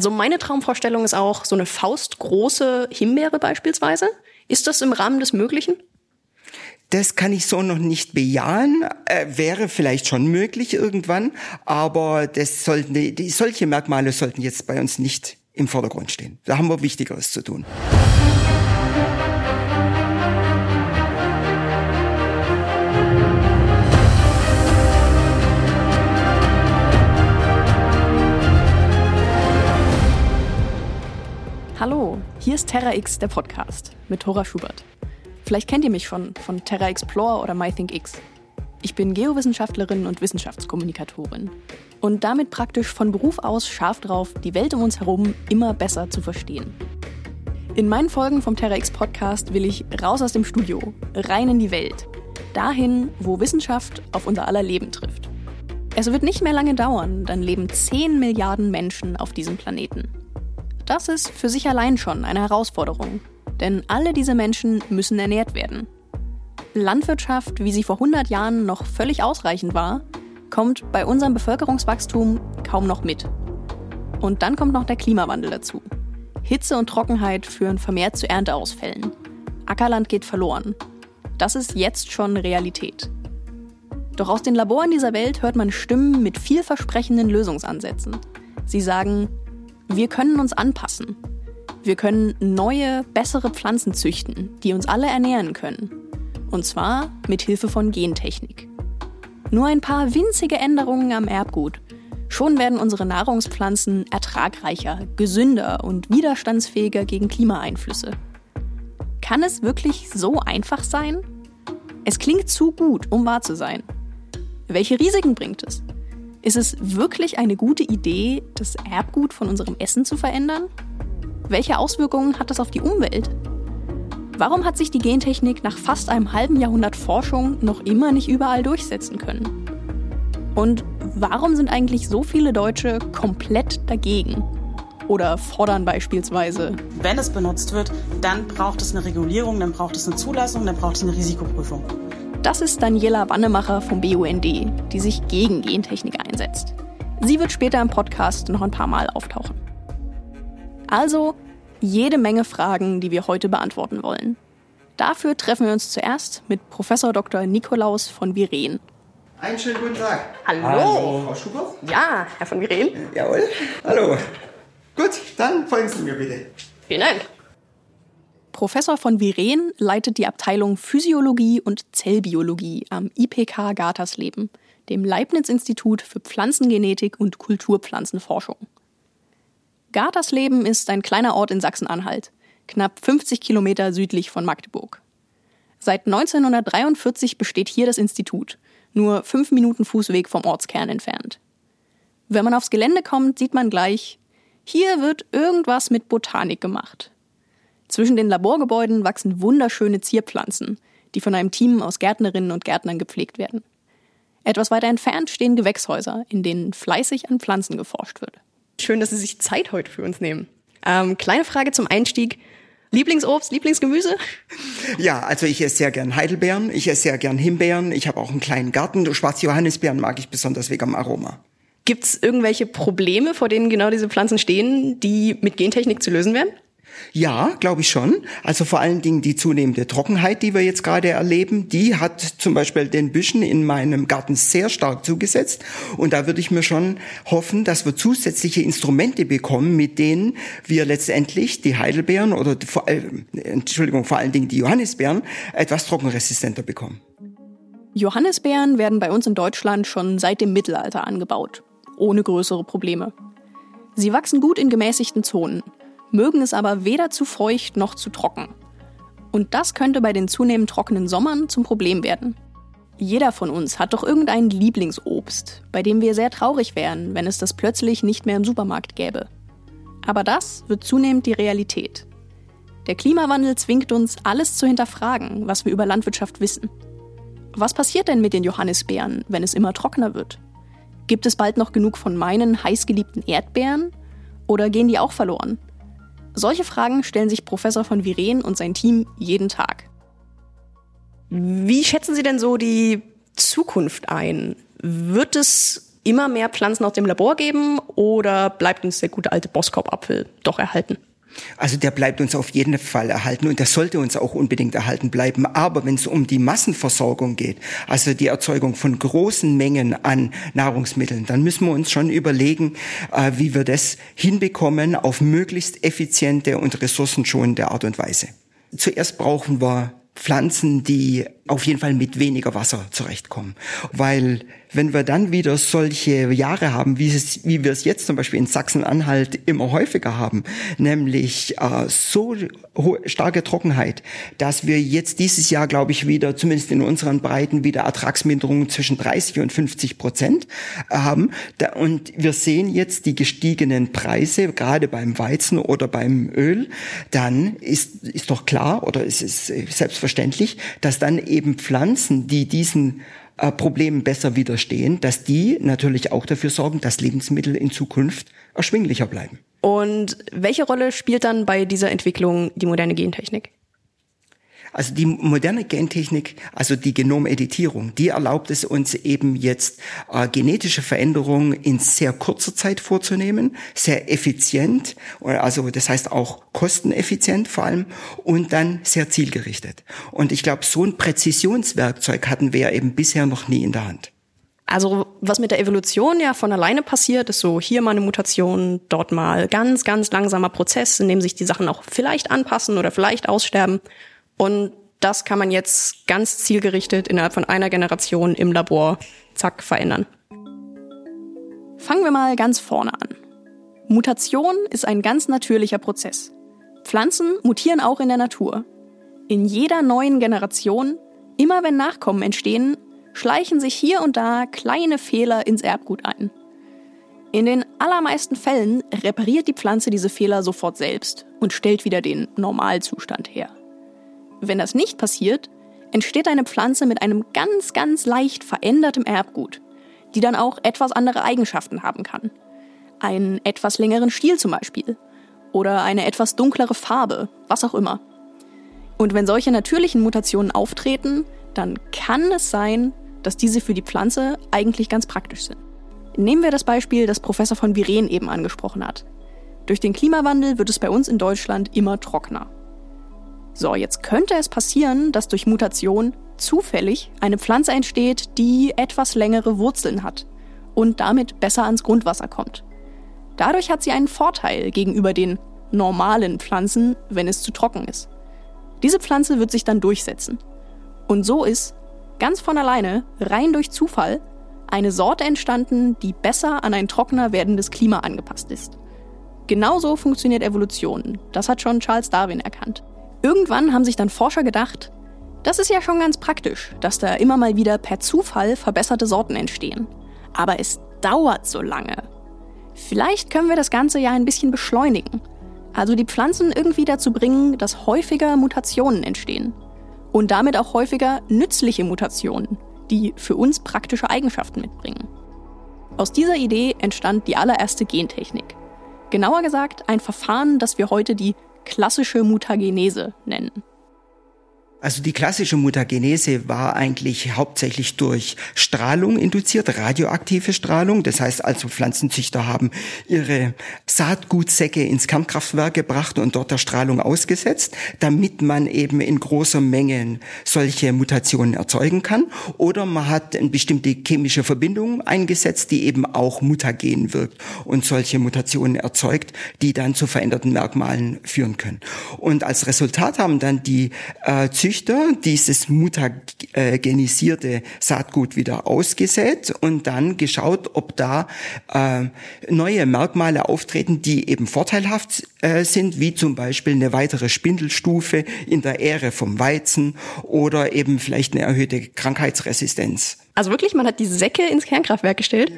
Also meine Traumvorstellung ist auch so eine faustgroße Himbeere beispielsweise. Ist das im Rahmen des Möglichen? Das kann ich so noch nicht bejahen. Äh, wäre vielleicht schon möglich irgendwann, aber das sollten die, solche Merkmale sollten jetzt bei uns nicht im Vordergrund stehen. Da haben wir Wichtigeres zu tun. Hier ist Terra X, der Podcast mit Thora Schubert. Vielleicht kennt ihr mich schon von Terra Explore oder MyThinkX. Ich bin Geowissenschaftlerin und Wissenschaftskommunikatorin und damit praktisch von Beruf aus scharf drauf, die Welt um uns herum immer besser zu verstehen. In meinen Folgen vom TerraX Podcast will ich raus aus dem Studio, rein in die Welt. Dahin, wo Wissenschaft auf unser aller Leben trifft. Es wird nicht mehr lange dauern, dann leben 10 Milliarden Menschen auf diesem Planeten. Das ist für sich allein schon eine Herausforderung, denn alle diese Menschen müssen ernährt werden. Landwirtschaft, wie sie vor 100 Jahren noch völlig ausreichend war, kommt bei unserem Bevölkerungswachstum kaum noch mit. Und dann kommt noch der Klimawandel dazu. Hitze und Trockenheit führen vermehrt zu Ernteausfällen. Ackerland geht verloren. Das ist jetzt schon Realität. Doch aus den Laboren dieser Welt hört man Stimmen mit vielversprechenden Lösungsansätzen. Sie sagen, wir können uns anpassen. Wir können neue, bessere Pflanzen züchten, die uns alle ernähren können. Und zwar mit Hilfe von Gentechnik. Nur ein paar winzige Änderungen am Erbgut. Schon werden unsere Nahrungspflanzen ertragreicher, gesünder und widerstandsfähiger gegen Klimaeinflüsse. Kann es wirklich so einfach sein? Es klingt zu gut, um wahr zu sein. Welche Risiken bringt es? Ist es wirklich eine gute Idee, das Erbgut von unserem Essen zu verändern? Welche Auswirkungen hat das auf die Umwelt? Warum hat sich die Gentechnik nach fast einem halben Jahrhundert Forschung noch immer nicht überall durchsetzen können? Und warum sind eigentlich so viele Deutsche komplett dagegen? Oder fordern beispielsweise. Wenn es benutzt wird, dann braucht es eine Regulierung, dann braucht es eine Zulassung, dann braucht es eine Risikoprüfung. Das ist Daniela Wannemacher vom BUND, die sich gegen Gentechnik einsetzt. Sie wird später im Podcast noch ein paar Mal auftauchen. Also, jede Menge Fragen, die wir heute beantworten wollen. Dafür treffen wir uns zuerst mit Professor Dr. Nikolaus von Viren. Einen schönen guten Tag. Hallo. Hallo. Frau Schubert? Ja, Herr von Viren. Jawohl. Hallo. Gut, dann folgen Sie mir bitte. Vielen Dank. Professor von Viren leitet die Abteilung Physiologie und Zellbiologie am IPK Gartersleben, dem Leibniz-Institut für Pflanzengenetik und Kulturpflanzenforschung. Gartersleben ist ein kleiner Ort in Sachsen-Anhalt, knapp 50 Kilometer südlich von Magdeburg. Seit 1943 besteht hier das Institut, nur fünf Minuten Fußweg vom Ortskern entfernt. Wenn man aufs Gelände kommt, sieht man gleich, hier wird irgendwas mit Botanik gemacht. Zwischen den Laborgebäuden wachsen wunderschöne Zierpflanzen, die von einem Team aus Gärtnerinnen und Gärtnern gepflegt werden. Etwas weiter entfernt stehen Gewächshäuser, in denen fleißig an Pflanzen geforscht wird. Schön, dass Sie sich Zeit heute für uns nehmen. Ähm, kleine Frage zum Einstieg. Lieblingsobst, Lieblingsgemüse? Ja, also ich esse sehr gern Heidelbeeren, ich esse sehr gern Himbeeren, ich habe auch einen kleinen Garten. Schwarze Johannisbeeren mag ich besonders wegen dem Aroma. Gibt es irgendwelche Probleme, vor denen genau diese Pflanzen stehen, die mit Gentechnik zu lösen wären? Ja, glaube ich schon. Also vor allen Dingen die zunehmende Trockenheit, die wir jetzt gerade erleben, die hat zum Beispiel den Büschen in meinem Garten sehr stark zugesetzt. Und da würde ich mir schon hoffen, dass wir zusätzliche Instrumente bekommen, mit denen wir letztendlich die Heidelbeeren oder vor, äh, Entschuldigung, vor allen Dingen die Johannisbeeren etwas trockenresistenter bekommen. Johannisbeeren werden bei uns in Deutschland schon seit dem Mittelalter angebaut, ohne größere Probleme. Sie wachsen gut in gemäßigten Zonen mögen es aber weder zu feucht noch zu trocken. Und das könnte bei den zunehmend trockenen Sommern zum Problem werden. Jeder von uns hat doch irgendein Lieblingsobst, bei dem wir sehr traurig wären, wenn es das plötzlich nicht mehr im Supermarkt gäbe. Aber das wird zunehmend die Realität. Der Klimawandel zwingt uns, alles zu hinterfragen, was wir über Landwirtschaft wissen. Was passiert denn mit den Johannisbeeren, wenn es immer trockener wird? Gibt es bald noch genug von meinen heißgeliebten Erdbeeren? Oder gehen die auch verloren? Solche Fragen stellen sich Professor von Viren und sein Team jeden Tag. Wie schätzen Sie denn so die Zukunft ein? Wird es immer mehr Pflanzen aus dem Labor geben oder bleibt uns der gute alte Boskop-Apfel doch erhalten? Also der bleibt uns auf jeden Fall erhalten und der sollte uns auch unbedingt erhalten bleiben. Aber wenn es um die Massenversorgung geht, also die Erzeugung von großen Mengen an Nahrungsmitteln, dann müssen wir uns schon überlegen, äh, wie wir das hinbekommen auf möglichst effiziente und ressourcenschonende Art und Weise. Zuerst brauchen wir Pflanzen, die auf jeden Fall mit weniger Wasser zurechtkommen. Weil wenn wir dann wieder solche Jahre haben, wie, es, wie wir es jetzt zum Beispiel in Sachsen-Anhalt immer häufiger haben, nämlich äh, so starke Trockenheit, dass wir jetzt dieses Jahr, glaube ich, wieder, zumindest in unseren Breiten, wieder Ertragsminderungen zwischen 30 und 50 Prozent haben. Da, und wir sehen jetzt die gestiegenen Preise, gerade beim Weizen oder beim Öl, dann ist, ist doch klar oder es ist selbstverständlich, dass dann eben eben Pflanzen, die diesen äh, Problemen besser widerstehen, dass die natürlich auch dafür sorgen, dass Lebensmittel in Zukunft erschwinglicher bleiben. Und welche Rolle spielt dann bei dieser Entwicklung die moderne Gentechnik? Also die moderne Gentechnik, also die Genomeditierung, die erlaubt es uns eben jetzt äh, genetische Veränderungen in sehr kurzer Zeit vorzunehmen, sehr effizient, also das heißt auch kosteneffizient vor allem und dann sehr zielgerichtet. Und ich glaube, so ein Präzisionswerkzeug hatten wir eben bisher noch nie in der Hand. Also was mit der Evolution ja von alleine passiert, ist so hier mal eine Mutation, dort mal ganz, ganz langsamer Prozess, in dem sich die Sachen auch vielleicht anpassen oder vielleicht aussterben. Und das kann man jetzt ganz zielgerichtet innerhalb von einer Generation im Labor, zack, verändern. Fangen wir mal ganz vorne an. Mutation ist ein ganz natürlicher Prozess. Pflanzen mutieren auch in der Natur. In jeder neuen Generation, immer wenn Nachkommen entstehen, schleichen sich hier und da kleine Fehler ins Erbgut ein. In den allermeisten Fällen repariert die Pflanze diese Fehler sofort selbst und stellt wieder den Normalzustand her. Wenn das nicht passiert, entsteht eine Pflanze mit einem ganz, ganz leicht verändertem Erbgut, die dann auch etwas andere Eigenschaften haben kann. Einen etwas längeren Stiel zum Beispiel. Oder eine etwas dunklere Farbe, was auch immer. Und wenn solche natürlichen Mutationen auftreten, dann kann es sein, dass diese für die Pflanze eigentlich ganz praktisch sind. Nehmen wir das Beispiel, das Professor von Viren eben angesprochen hat. Durch den Klimawandel wird es bei uns in Deutschland immer trockener. So, jetzt könnte es passieren, dass durch Mutation zufällig eine Pflanze entsteht, die etwas längere Wurzeln hat und damit besser ans Grundwasser kommt. Dadurch hat sie einen Vorteil gegenüber den normalen Pflanzen, wenn es zu trocken ist. Diese Pflanze wird sich dann durchsetzen. Und so ist, ganz von alleine, rein durch Zufall, eine Sorte entstanden, die besser an ein trockener werdendes Klima angepasst ist. Genauso funktioniert Evolution. Das hat schon Charles Darwin erkannt. Irgendwann haben sich dann Forscher gedacht, das ist ja schon ganz praktisch, dass da immer mal wieder per Zufall verbesserte Sorten entstehen. Aber es dauert so lange. Vielleicht können wir das Ganze ja ein bisschen beschleunigen. Also die Pflanzen irgendwie dazu bringen, dass häufiger Mutationen entstehen. Und damit auch häufiger nützliche Mutationen, die für uns praktische Eigenschaften mitbringen. Aus dieser Idee entstand die allererste Gentechnik. Genauer gesagt ein Verfahren, das wir heute die klassische Mutagenese nennen. Also die klassische Mutagenese war eigentlich hauptsächlich durch Strahlung induziert, radioaktive Strahlung. Das heißt also Pflanzenzüchter haben ihre Saatgutsäcke ins Kernkraftwerk gebracht und dort der Strahlung ausgesetzt, damit man eben in großer Menge solche Mutationen erzeugen kann. Oder man hat eine bestimmte chemische Verbindung eingesetzt, die eben auch mutagen wirkt und solche Mutationen erzeugt, die dann zu veränderten Merkmalen führen können. Und als Resultat haben dann die äh, Züchter dieses mutagenisierte Saatgut wieder ausgesät und dann geschaut, ob da äh, neue Merkmale auftreten, die eben vorteilhaft äh, sind, wie zum Beispiel eine weitere Spindelstufe in der Ähre vom Weizen oder eben vielleicht eine erhöhte Krankheitsresistenz. Also wirklich, man hat die Säcke ins Kernkraftwerk gestellt?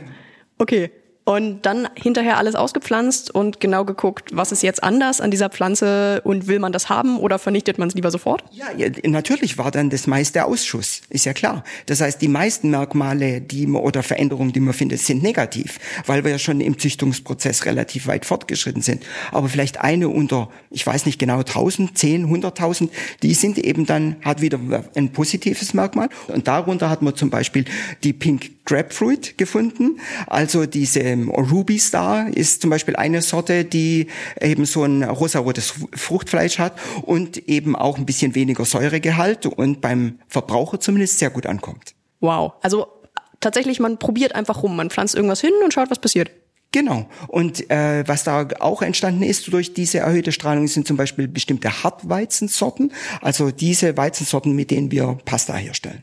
Okay und dann hinterher alles ausgepflanzt und genau geguckt, was ist jetzt anders an dieser Pflanze und will man das haben oder vernichtet man es lieber sofort? Ja, natürlich war dann das meiste Ausschuss, ist ja klar. Das heißt, die meisten Merkmale, die man, oder Veränderungen, die man findet, sind negativ, weil wir ja schon im Züchtungsprozess relativ weit fortgeschritten sind. Aber vielleicht eine unter, ich weiß nicht genau, 1000, 10, 100.000, die sind eben dann, hat wieder ein positives Merkmal. Und darunter hat man zum Beispiel die Pink Grapefruit gefunden. Also diese Ruby Star ist zum Beispiel eine Sorte, die eben so ein rosarotes Fruchtfleisch hat und eben auch ein bisschen weniger Säuregehalt und beim Verbraucher zumindest sehr gut ankommt. Wow. Also tatsächlich, man probiert einfach rum. Man pflanzt irgendwas hin und schaut, was passiert. Genau. Und äh, was da auch entstanden ist durch diese erhöhte Strahlung, sind zum Beispiel bestimmte Hartweizensorten, also diese Weizensorten, mit denen wir Pasta herstellen.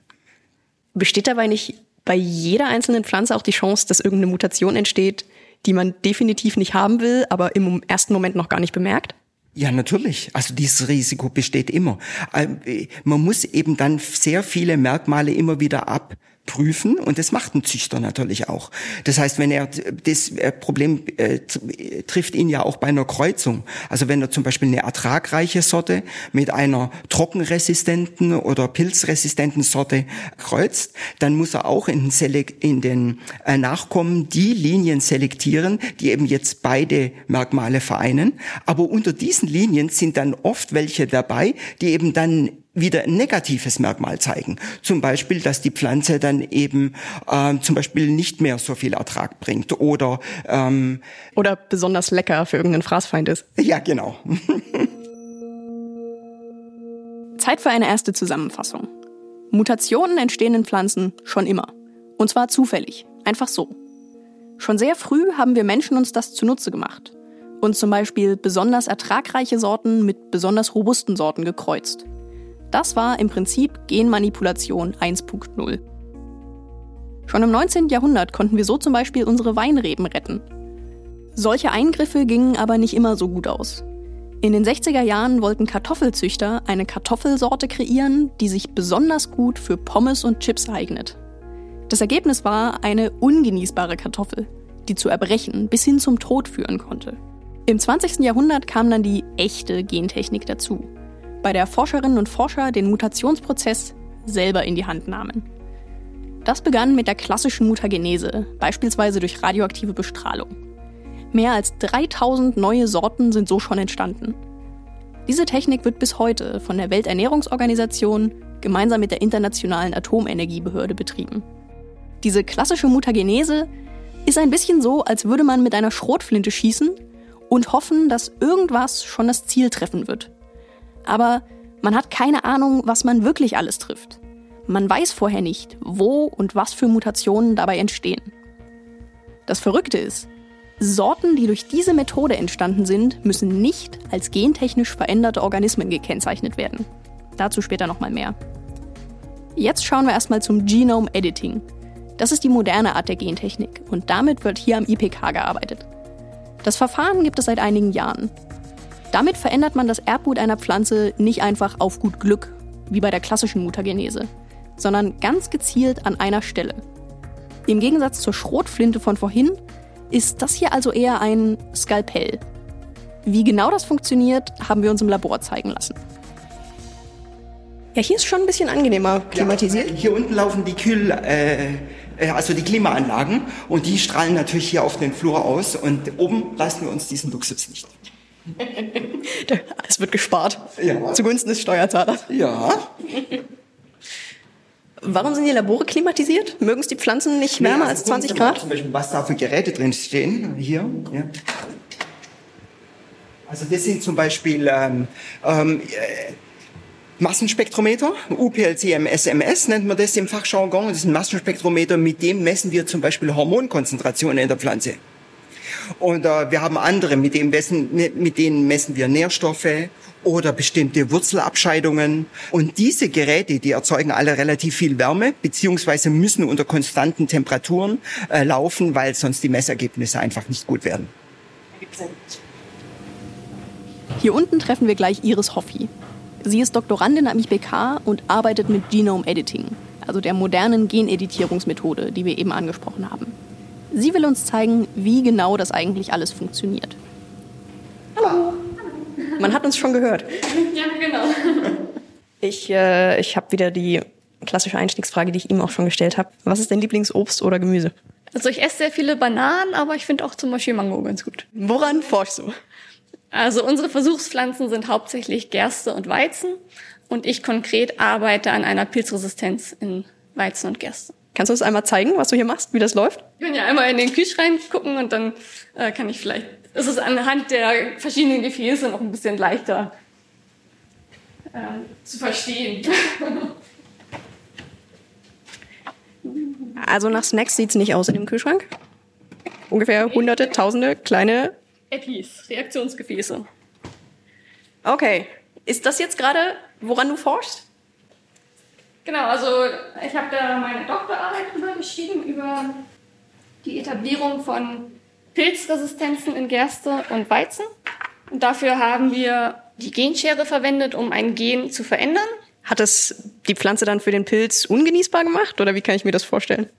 Besteht dabei nicht bei jeder einzelnen Pflanze auch die Chance, dass irgendeine Mutation entsteht, die man definitiv nicht haben will, aber im ersten Moment noch gar nicht bemerkt? Ja, natürlich. Also dieses Risiko besteht immer. Äh, man muss eben dann sehr viele Merkmale immer wieder ab prüfen und das macht ein Züchter natürlich auch. Das heißt, wenn er das äh, Problem äh, trifft ihn ja auch bei einer Kreuzung. Also wenn er zum Beispiel eine ertragreiche Sorte mit einer trockenresistenten oder pilzresistenten Sorte kreuzt, dann muss er auch in den, Selek in den äh, Nachkommen die Linien selektieren, die eben jetzt beide Merkmale vereinen. Aber unter diesen Linien sind dann oft welche dabei, die eben dann wieder ein negatives Merkmal zeigen. Zum Beispiel, dass die Pflanze dann eben ähm, zum Beispiel nicht mehr so viel Ertrag bringt oder ähm, oder besonders lecker für irgendeinen Fraßfeind ist. Ja, genau. Zeit für eine erste Zusammenfassung. Mutationen entstehen in Pflanzen schon immer. Und zwar zufällig. Einfach so. Schon sehr früh haben wir Menschen uns das zunutze gemacht und zum Beispiel besonders ertragreiche Sorten mit besonders robusten Sorten gekreuzt. Das war im Prinzip Genmanipulation 1.0. Schon im 19. Jahrhundert konnten wir so zum Beispiel unsere Weinreben retten. Solche Eingriffe gingen aber nicht immer so gut aus. In den 60er Jahren wollten Kartoffelzüchter eine Kartoffelsorte kreieren, die sich besonders gut für Pommes und Chips eignet. Das Ergebnis war eine ungenießbare Kartoffel, die zu Erbrechen bis hin zum Tod führen konnte. Im 20. Jahrhundert kam dann die echte Gentechnik dazu bei der Forscherinnen und Forscher den Mutationsprozess selber in die Hand nahmen. Das begann mit der klassischen Mutagenese, beispielsweise durch radioaktive Bestrahlung. Mehr als 3000 neue Sorten sind so schon entstanden. Diese Technik wird bis heute von der Welternährungsorganisation gemeinsam mit der Internationalen Atomenergiebehörde betrieben. Diese klassische Mutagenese ist ein bisschen so, als würde man mit einer Schrotflinte schießen und hoffen, dass irgendwas schon das Ziel treffen wird aber man hat keine Ahnung, was man wirklich alles trifft. Man weiß vorher nicht, wo und was für Mutationen dabei entstehen. Das Verrückte ist, Sorten, die durch diese Methode entstanden sind, müssen nicht als gentechnisch veränderte Organismen gekennzeichnet werden. Dazu später nochmal mehr. Jetzt schauen wir erstmal zum Genome Editing. Das ist die moderne Art der Gentechnik und damit wird hier am IPK gearbeitet. Das Verfahren gibt es seit einigen Jahren damit verändert man das Erbgut einer Pflanze nicht einfach auf gut Glück, wie bei der klassischen Mutagenese, sondern ganz gezielt an einer Stelle. Im Gegensatz zur Schrotflinte von vorhin ist das hier also eher ein Skalpell. Wie genau das funktioniert, haben wir uns im Labor zeigen lassen. Ja, hier ist schon ein bisschen angenehmer klimatisiert. Ja, hier unten laufen die Kühl, äh, äh, also die Klimaanlagen und die strahlen natürlich hier auf den Flur aus und oben leisten wir uns diesen Luxus nicht. es wird gespart. Ja. Zugunsten des Steuerzahlers. Ja. Warum sind die Labore klimatisiert? Mögen es die Pflanzen nicht wärmer nee, also als 20 Grad? Zum Beispiel, was da für Geräte drin stehen. Hier. Ja. Also das sind zum Beispiel ähm, ähm, äh, Massenspektrometer, UPLCM SMS nennt man das im Fachjargon. Das ist ein Massenspektrometer, mit dem messen wir zum Beispiel Hormonkonzentrationen in der Pflanze. Und äh, wir haben andere, mit denen, messen, mit denen messen wir Nährstoffe oder bestimmte Wurzelabscheidungen. Und diese Geräte, die erzeugen alle relativ viel Wärme, beziehungsweise müssen unter konstanten Temperaturen äh, laufen, weil sonst die Messergebnisse einfach nicht gut werden. Hier unten treffen wir gleich Iris Hoffi. Sie ist Doktorandin am IPK und arbeitet mit Genome Editing, also der modernen Geneditierungsmethode, die wir eben angesprochen haben. Sie will uns zeigen, wie genau das eigentlich alles funktioniert. Hallo. Man hat uns schon gehört. Ja, genau. Ich, äh, ich habe wieder die klassische Einstiegsfrage, die ich ihm auch schon gestellt habe. Was ist dein Lieblingsobst oder Gemüse? Also ich esse sehr viele Bananen, aber ich finde auch zum Beispiel Mango ganz gut. Woran forschst du? Also unsere Versuchspflanzen sind hauptsächlich Gerste und Weizen und ich konkret arbeite an einer Pilzresistenz in Weizen und Gerste. Kannst du uns einmal zeigen, was du hier machst, wie das läuft? Ich kann ja einmal in den Kühlschrank gucken und dann äh, kann ich vielleicht, ist es anhand der verschiedenen Gefäße noch ein bisschen leichter äh, zu verstehen. Also nach Snacks sieht es nicht aus in dem Kühlschrank. Ungefähr hunderte, tausende kleine EPIs, Reaktionsgefäße. Okay. Ist das jetzt gerade, woran du forschst? Genau, also ich habe da meine Doktorarbeit drüber geschrieben, über die Etablierung von Pilzresistenzen in Gerste und Weizen. Und dafür haben wir die Genschere verwendet, um ein Gen zu verändern. Hat es die Pflanze dann für den Pilz ungenießbar gemacht oder wie kann ich mir das vorstellen?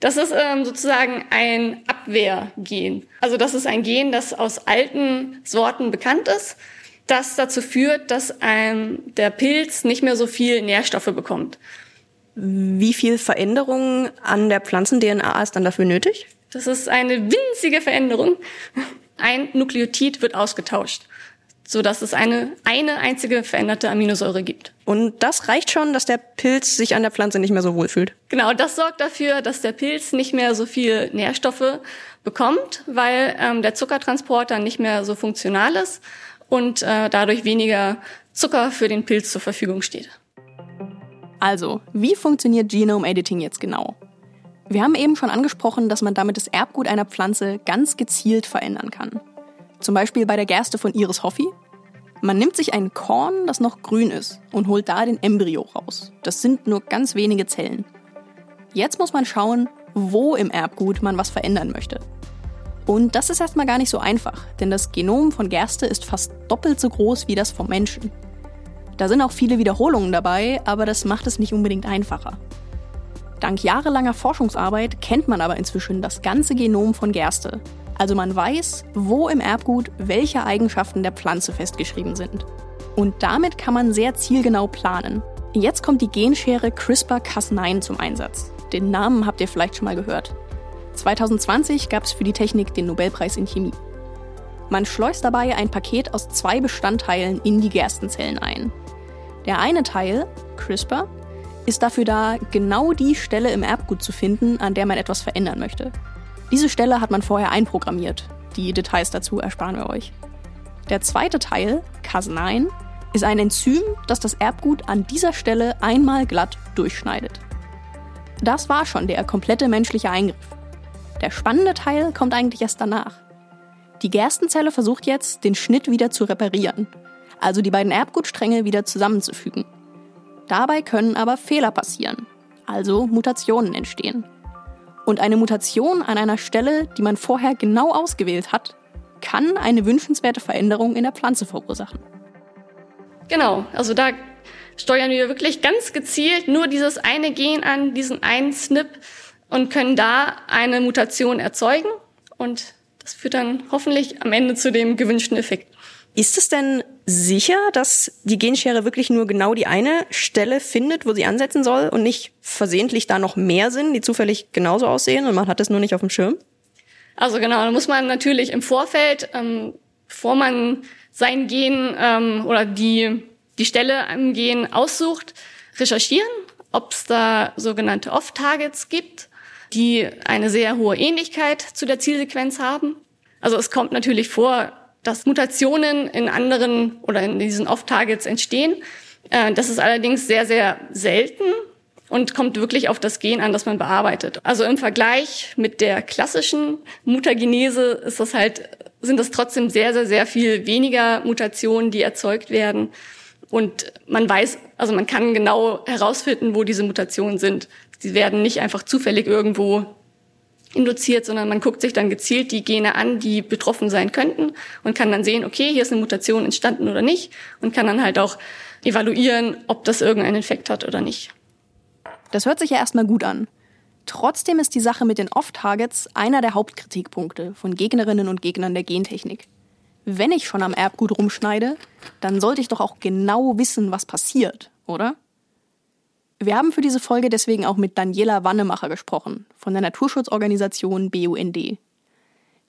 Das ist ähm, sozusagen ein Abwehrgen. Also das ist ein Gen, das aus alten Sorten bekannt ist, das dazu führt, dass ähm, der Pilz nicht mehr so viel Nährstoffe bekommt. Wie viel Veränderung an der Pflanzen-DNA ist dann dafür nötig? Das ist eine winzige Veränderung. Ein Nukleotid wird ausgetauscht so dass es eine, eine einzige veränderte Aminosäure gibt. Und das reicht schon, dass der Pilz sich an der Pflanze nicht mehr so wohl fühlt? Genau, das sorgt dafür, dass der Pilz nicht mehr so viel Nährstoffe bekommt, weil ähm, der Zuckertransporter nicht mehr so funktional ist und äh, dadurch weniger Zucker für den Pilz zur Verfügung steht. Also, wie funktioniert Genome Editing jetzt genau? Wir haben eben schon angesprochen, dass man damit das Erbgut einer Pflanze ganz gezielt verändern kann. Zum Beispiel bei der Gerste von Iris Hoffi. Man nimmt sich ein Korn, das noch grün ist, und holt da den Embryo raus. Das sind nur ganz wenige Zellen. Jetzt muss man schauen, wo im Erbgut man was verändern möchte. Und das ist erstmal gar nicht so einfach, denn das Genom von Gerste ist fast doppelt so groß wie das vom Menschen. Da sind auch viele Wiederholungen dabei, aber das macht es nicht unbedingt einfacher. Dank jahrelanger Forschungsarbeit kennt man aber inzwischen das ganze Genom von Gerste also man weiß, wo im Erbgut welche Eigenschaften der Pflanze festgeschrieben sind. Und damit kann man sehr zielgenau planen. Jetzt kommt die Genschere CRISPR-Cas9 zum Einsatz. Den Namen habt ihr vielleicht schon mal gehört. 2020 gab es für die Technik den Nobelpreis in Chemie. Man schleust dabei ein Paket aus zwei Bestandteilen in die Gerstenzellen ein. Der eine Teil, CRISPR, ist dafür da, genau die Stelle im Erbgut zu finden, an der man etwas verändern möchte. Diese Stelle hat man vorher einprogrammiert. Die Details dazu ersparen wir euch. Der zweite Teil, Cas9, ist ein Enzym, das das Erbgut an dieser Stelle einmal glatt durchschneidet. Das war schon der komplette menschliche Eingriff. Der spannende Teil kommt eigentlich erst danach. Die Gerstenzelle versucht jetzt, den Schnitt wieder zu reparieren, also die beiden Erbgutstränge wieder zusammenzufügen. Dabei können aber Fehler passieren, also Mutationen entstehen. Und eine Mutation an einer Stelle, die man vorher genau ausgewählt hat, kann eine wünschenswerte Veränderung in der Pflanze verursachen. Genau, also da steuern wir wirklich ganz gezielt nur dieses eine Gen an, diesen einen SNP und können da eine Mutation erzeugen und das führt dann hoffentlich am Ende zu dem gewünschten Effekt. Ist es denn sicher, dass die Genschere wirklich nur genau die eine Stelle findet, wo sie ansetzen soll und nicht versehentlich da noch mehr sind, die zufällig genauso aussehen und man hat es nur nicht auf dem Schirm? Also genau, da muss man natürlich im Vorfeld, ähm, bevor man sein Gen ähm, oder die, die Stelle am Gen aussucht, recherchieren, ob es da sogenannte Off-Targets gibt, die eine sehr hohe Ähnlichkeit zu der Zielsequenz haben. Also es kommt natürlich vor, dass Mutationen in anderen oder in diesen Off-Targets entstehen. Äh, das ist allerdings sehr, sehr selten und kommt wirklich auf das Gen an, das man bearbeitet. Also im Vergleich mit der klassischen Mutagenese ist das halt, sind das trotzdem sehr, sehr, sehr viel weniger Mutationen, die erzeugt werden. Und man weiß, also man kann genau herausfinden, wo diese Mutationen sind. Sie werden nicht einfach zufällig irgendwo induziert, sondern man guckt sich dann gezielt die Gene an, die betroffen sein könnten und kann dann sehen, okay, hier ist eine Mutation entstanden oder nicht und kann dann halt auch evaluieren, ob das irgendeinen Effekt hat oder nicht. Das hört sich ja erstmal gut an. Trotzdem ist die Sache mit den Off-Targets einer der Hauptkritikpunkte von Gegnerinnen und Gegnern der Gentechnik. Wenn ich schon am Erbgut rumschneide, dann sollte ich doch auch genau wissen, was passiert, oder? Wir haben für diese Folge deswegen auch mit Daniela Wannemacher gesprochen, von der Naturschutzorganisation BUND.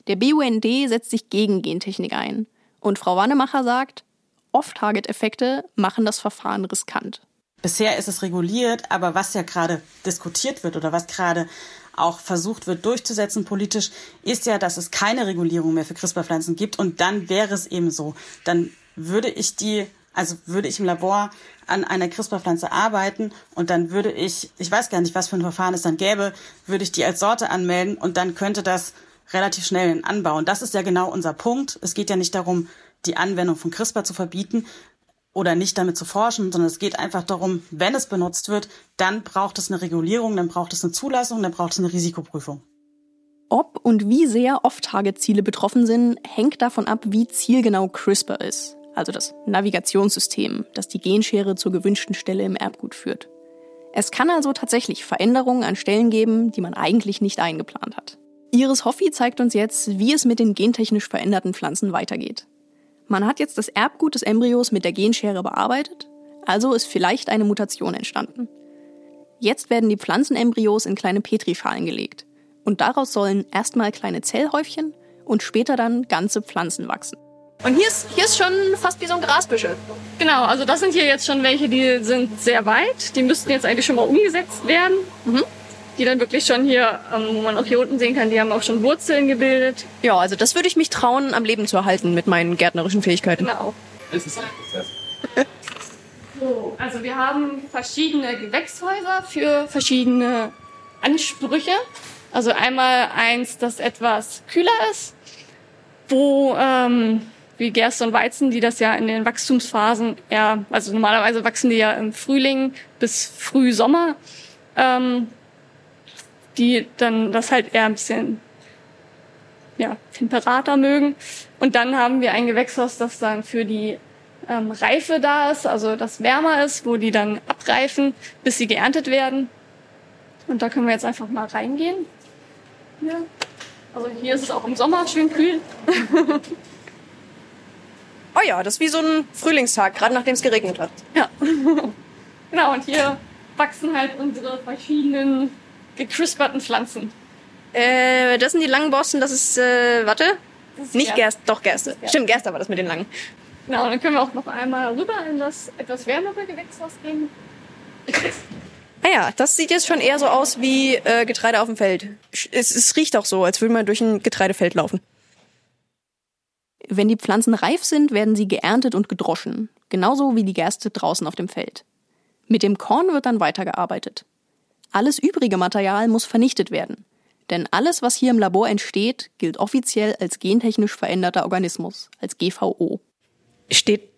Der BUND setzt sich gegen Gentechnik ein. Und Frau Wannemacher sagt, Off-Target-Effekte machen das Verfahren riskant. Bisher ist es reguliert, aber was ja gerade diskutiert wird oder was gerade auch versucht wird durchzusetzen politisch, ist ja, dass es keine Regulierung mehr für CRISPR-Pflanzen gibt. Und dann wäre es eben so. Dann würde ich die, also würde ich im Labor an einer CRISPR-Pflanze arbeiten und dann würde ich, ich weiß gar nicht, was für ein Verfahren es dann gäbe, würde ich die als Sorte anmelden und dann könnte das relativ schnell in Anbau. Und das ist ja genau unser Punkt. Es geht ja nicht darum, die Anwendung von CRISPR zu verbieten, oder nicht damit zu forschen, sondern es geht einfach darum, wenn es benutzt wird, dann braucht es eine Regulierung, dann braucht es eine Zulassung, dann braucht es eine Risikoprüfung. Ob und wie sehr Off-Target-Ziele betroffen sind, hängt davon ab, wie zielgenau CRISPR ist, also das Navigationssystem, das die Genschere zur gewünschten Stelle im Erbgut führt. Es kann also tatsächlich Veränderungen an Stellen geben, die man eigentlich nicht eingeplant hat. Iris Hoffi zeigt uns jetzt, wie es mit den gentechnisch veränderten Pflanzen weitergeht. Man hat jetzt das Erbgut des Embryos mit der Genschere bearbeitet, also ist vielleicht eine Mutation entstanden. Jetzt werden die Pflanzenembryos in kleine Petrischalen gelegt und daraus sollen erstmal kleine Zellhäufchen und später dann ganze Pflanzen wachsen. Und hier ist, hier ist schon fast wie so ein Grasbüschel. Genau, also das sind hier jetzt schon welche, die sind sehr weit. Die müssten jetzt eigentlich schon mal umgesetzt werden. Mhm die dann wirklich schon hier, ähm, wo man auch hier unten sehen kann, die haben auch schon Wurzeln gebildet. Ja, also das würde ich mich trauen, am Leben zu erhalten mit meinen gärtnerischen Fähigkeiten. Genau. Das ist ein Prozess. so, also wir haben verschiedene Gewächshäuser für verschiedene Ansprüche. Also einmal eins, das etwas kühler ist, wo ähm, wie Gerste und Weizen, die das ja in den Wachstumsphasen eher, also normalerweise wachsen die ja im Frühling bis Frühsommer. Ähm, die dann das halt eher ein bisschen ja, temperater mögen. Und dann haben wir ein Gewächshaus, das dann für die ähm, Reife da ist, also das wärmer ist, wo die dann abreifen, bis sie geerntet werden. Und da können wir jetzt einfach mal reingehen. Ja. Also hier ist es auch im Sommer schön kühl. oh ja, das ist wie so ein Frühlingstag, gerade nachdem es geregnet hat. Ja. genau, und hier wachsen halt unsere verschiedenen gecrisperten Pflanzen. Äh, das sind die langen Borsten, das ist, äh, warte, ist nicht Gerste, doch Gerste. Gerste. Stimmt, Gerste war das mit den langen. Genau, dann können wir auch noch einmal rüber in das etwas wärmere Gewächshaus gehen. Ah ja, das sieht jetzt schon eher so aus wie äh, Getreide auf dem Feld. Es, es riecht auch so, als würde man durch ein Getreidefeld laufen. Wenn die Pflanzen reif sind, werden sie geerntet und gedroschen. Genauso wie die Gerste draußen auf dem Feld. Mit dem Korn wird dann weitergearbeitet. Alles übrige Material muss vernichtet werden. Denn alles, was hier im Labor entsteht, gilt offiziell als gentechnisch veränderter Organismus, als GVO. Steht,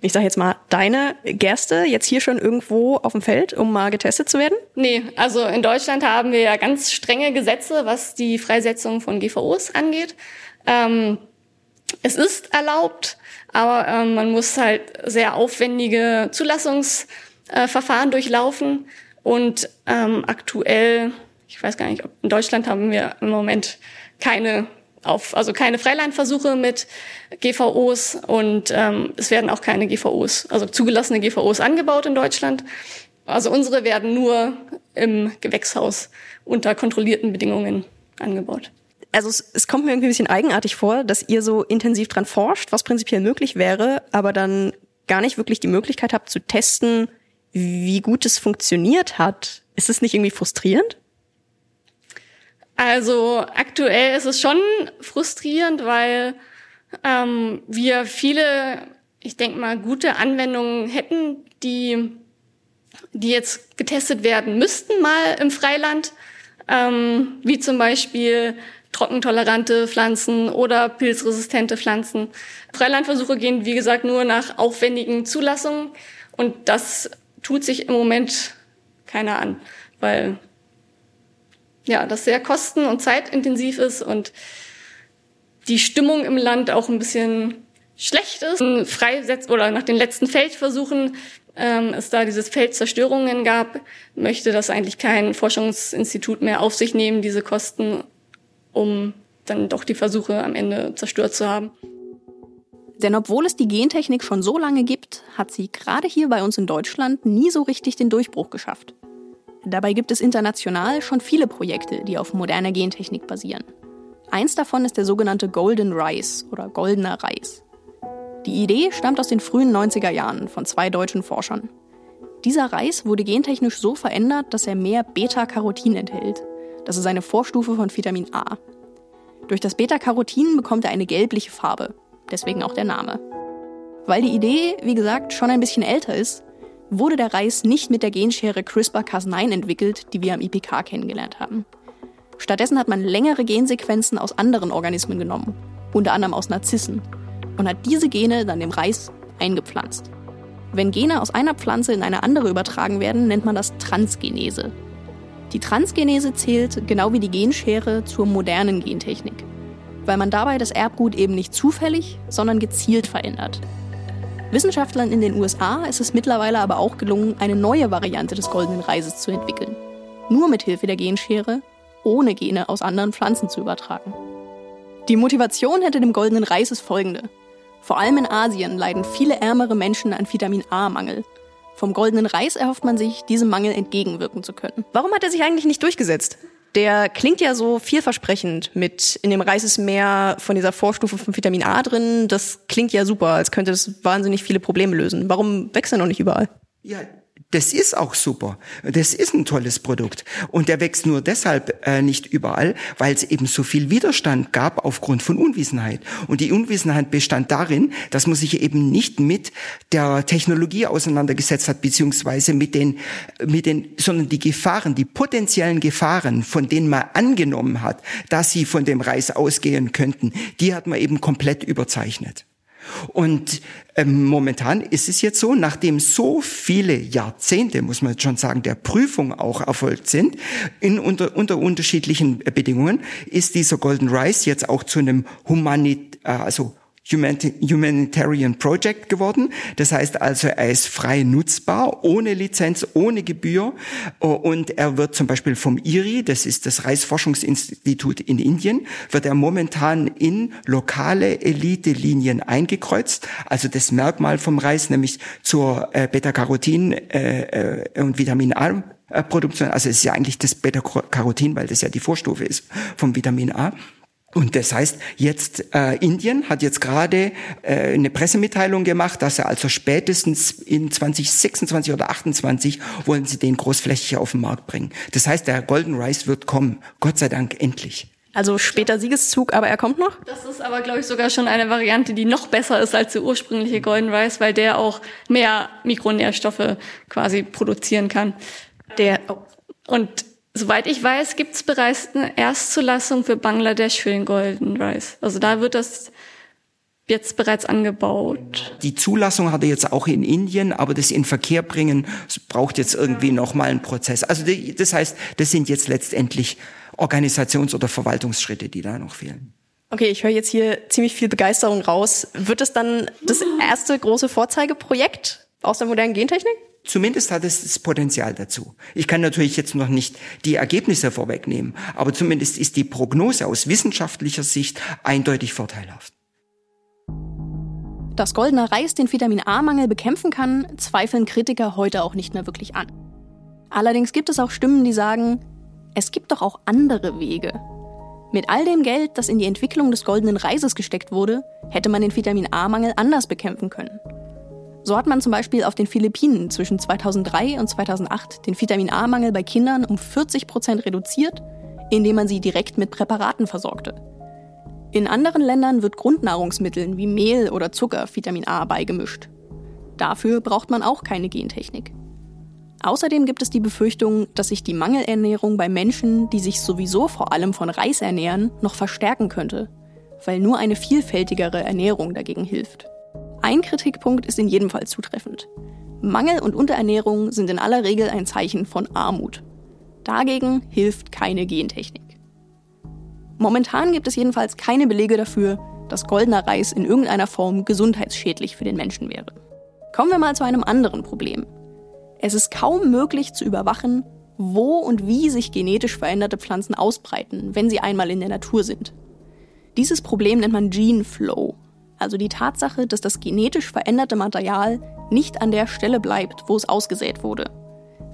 ich sag jetzt mal, deine Gerste jetzt hier schon irgendwo auf dem Feld, um mal getestet zu werden? Nee, also in Deutschland haben wir ja ganz strenge Gesetze, was die Freisetzung von GVOs angeht. Ähm, es ist erlaubt, aber ähm, man muss halt sehr aufwendige Zulassungsverfahren äh, durchlaufen. Und ähm, aktuell, ich weiß gar nicht, ob in Deutschland haben wir im Moment keine auf, also keine Freilandversuche mit GVOs und ähm, es werden auch keine GVOs, also zugelassene GVOs angebaut in Deutschland. Also unsere werden nur im Gewächshaus unter kontrollierten Bedingungen angebaut. Also es, es kommt mir irgendwie ein bisschen eigenartig vor, dass ihr so intensiv dran forscht, was prinzipiell möglich wäre, aber dann gar nicht wirklich die Möglichkeit habt zu testen, wie gut es funktioniert hat. Ist es nicht irgendwie frustrierend? Also aktuell ist es schon frustrierend, weil ähm, wir viele, ich denke mal, gute Anwendungen hätten, die, die jetzt getestet werden müssten mal im Freiland, ähm, wie zum Beispiel trockentolerante Pflanzen oder pilzresistente Pflanzen. Freilandversuche gehen, wie gesagt, nur nach aufwendigen Zulassungen und das tut sich im Moment keiner an, weil ja, das sehr kosten- und zeitintensiv ist und die Stimmung im Land auch ein bisschen schlecht ist. Freisetz oder nach den letzten Feldversuchen ähm, es da dieses Feldzerstörungen gab, möchte das eigentlich kein Forschungsinstitut mehr auf sich nehmen, diese Kosten, um dann doch die Versuche am Ende zerstört zu haben. Denn obwohl es die Gentechnik schon so lange gibt, hat sie gerade hier bei uns in Deutschland nie so richtig den Durchbruch geschafft. Dabei gibt es international schon viele Projekte, die auf moderner Gentechnik basieren. Eins davon ist der sogenannte Golden Rice oder goldener Reis. Die Idee stammt aus den frühen 90er Jahren von zwei deutschen Forschern. Dieser Reis wurde gentechnisch so verändert, dass er mehr Beta-Carotin enthält. Das ist eine Vorstufe von Vitamin A. Durch das Beta-Carotin bekommt er eine gelbliche Farbe, deswegen auch der Name. Weil die Idee, wie gesagt, schon ein bisschen älter ist, wurde der Reis nicht mit der Genschere CRISPR-Cas9 entwickelt, die wir am IPK kennengelernt haben. Stattdessen hat man längere Gensequenzen aus anderen Organismen genommen, unter anderem aus Narzissen, und hat diese Gene dann dem Reis eingepflanzt. Wenn Gene aus einer Pflanze in eine andere übertragen werden, nennt man das Transgenese. Die Transgenese zählt, genau wie die Genschere, zur modernen Gentechnik, weil man dabei das Erbgut eben nicht zufällig, sondern gezielt verändert. Wissenschaftlern in den USA ist es mittlerweile aber auch gelungen, eine neue Variante des goldenen Reises zu entwickeln. Nur mit Hilfe der Genschere, ohne Gene aus anderen Pflanzen zu übertragen. Die Motivation hinter dem goldenen Reis ist folgende. Vor allem in Asien leiden viele ärmere Menschen an Vitamin A-Mangel. Vom goldenen Reis erhofft man sich, diesem Mangel entgegenwirken zu können. Warum hat er sich eigentlich nicht durchgesetzt? Der klingt ja so vielversprechend mit in dem Reis ist mehr von dieser Vorstufe von Vitamin A drin. Das klingt ja super, als könnte das wahnsinnig viele Probleme lösen. Warum wächst er noch nicht überall? Ja, das ist auch super. Das ist ein tolles Produkt. Und der wächst nur deshalb äh, nicht überall, weil es eben so viel Widerstand gab aufgrund von Unwissenheit. Und die Unwissenheit bestand darin, dass man sich eben nicht mit der Technologie auseinandergesetzt hat, beziehungsweise mit den, mit den, sondern die Gefahren, die potenziellen Gefahren, von denen man angenommen hat, dass sie von dem Reis ausgehen könnten, die hat man eben komplett überzeichnet. Und ähm, momentan ist es jetzt so, nachdem so viele Jahrzehnte, muss man schon sagen, der Prüfung auch erfolgt sind, in unter, unter unterschiedlichen Bedingungen, ist dieser Golden Rice jetzt auch zu einem Humanit, äh, also Humanitarian Project geworden. Das heißt also, er ist frei nutzbar, ohne Lizenz, ohne Gebühr. Und er wird zum Beispiel vom IRI, das ist das Reisforschungsinstitut in Indien, wird er momentan in lokale Elite-Linien eingekreuzt. Also das Merkmal vom Reis, nämlich zur äh, Beta-Carotin äh, äh, und Vitamin A Produktion, also es ist ja eigentlich das Beta-Carotin, weil das ja die Vorstufe ist vom Vitamin A. Und das heißt, jetzt äh, Indien hat jetzt gerade äh, eine Pressemitteilung gemacht, dass er also spätestens in 2026 oder 28 wollen sie den großflächig auf den Markt bringen. Das heißt, der Golden Rice wird kommen. Gott sei Dank endlich. Also später Siegeszug, aber er kommt noch? Das ist aber, glaube ich, sogar schon eine Variante, die noch besser ist als der ursprüngliche Golden Rice, weil der auch mehr Mikronährstoffe quasi produzieren kann. Der, oh. Und Soweit ich weiß, gibt es bereits eine Erstzulassung für Bangladesch für den Golden Rice. Also da wird das jetzt bereits angebaut. Die Zulassung hat er jetzt auch in Indien, aber das in Verkehr bringen braucht jetzt irgendwie noch mal einen Prozess. Also das heißt, das sind jetzt letztendlich Organisations- oder Verwaltungsschritte, die da noch fehlen. Okay, ich höre jetzt hier ziemlich viel Begeisterung raus. Wird es dann das erste große Vorzeigeprojekt aus der modernen Gentechnik? Zumindest hat es das Potenzial dazu. Ich kann natürlich jetzt noch nicht die Ergebnisse vorwegnehmen, aber zumindest ist die Prognose aus wissenschaftlicher Sicht eindeutig vorteilhaft. Dass goldener Reis den Vitamin A-Mangel bekämpfen kann, zweifeln Kritiker heute auch nicht mehr wirklich an. Allerdings gibt es auch Stimmen, die sagen, es gibt doch auch andere Wege. Mit all dem Geld, das in die Entwicklung des goldenen Reises gesteckt wurde, hätte man den Vitamin A-Mangel anders bekämpfen können. So hat man zum Beispiel auf den Philippinen zwischen 2003 und 2008 den Vitamin A-Mangel bei Kindern um 40 Prozent reduziert, indem man sie direkt mit Präparaten versorgte. In anderen Ländern wird Grundnahrungsmitteln wie Mehl oder Zucker Vitamin A beigemischt. Dafür braucht man auch keine Gentechnik. Außerdem gibt es die Befürchtung, dass sich die Mangelernährung bei Menschen, die sich sowieso vor allem von Reis ernähren, noch verstärken könnte, weil nur eine vielfältigere Ernährung dagegen hilft. Ein Kritikpunkt ist in jedem Fall zutreffend. Mangel und Unterernährung sind in aller Regel ein Zeichen von Armut. Dagegen hilft keine Gentechnik. Momentan gibt es jedenfalls keine Belege dafür, dass goldener Reis in irgendeiner Form gesundheitsschädlich für den Menschen wäre. Kommen wir mal zu einem anderen Problem. Es ist kaum möglich zu überwachen, wo und wie sich genetisch veränderte Pflanzen ausbreiten, wenn sie einmal in der Natur sind. Dieses Problem nennt man Gene Flow also die Tatsache, dass das genetisch veränderte Material nicht an der Stelle bleibt, wo es ausgesät wurde.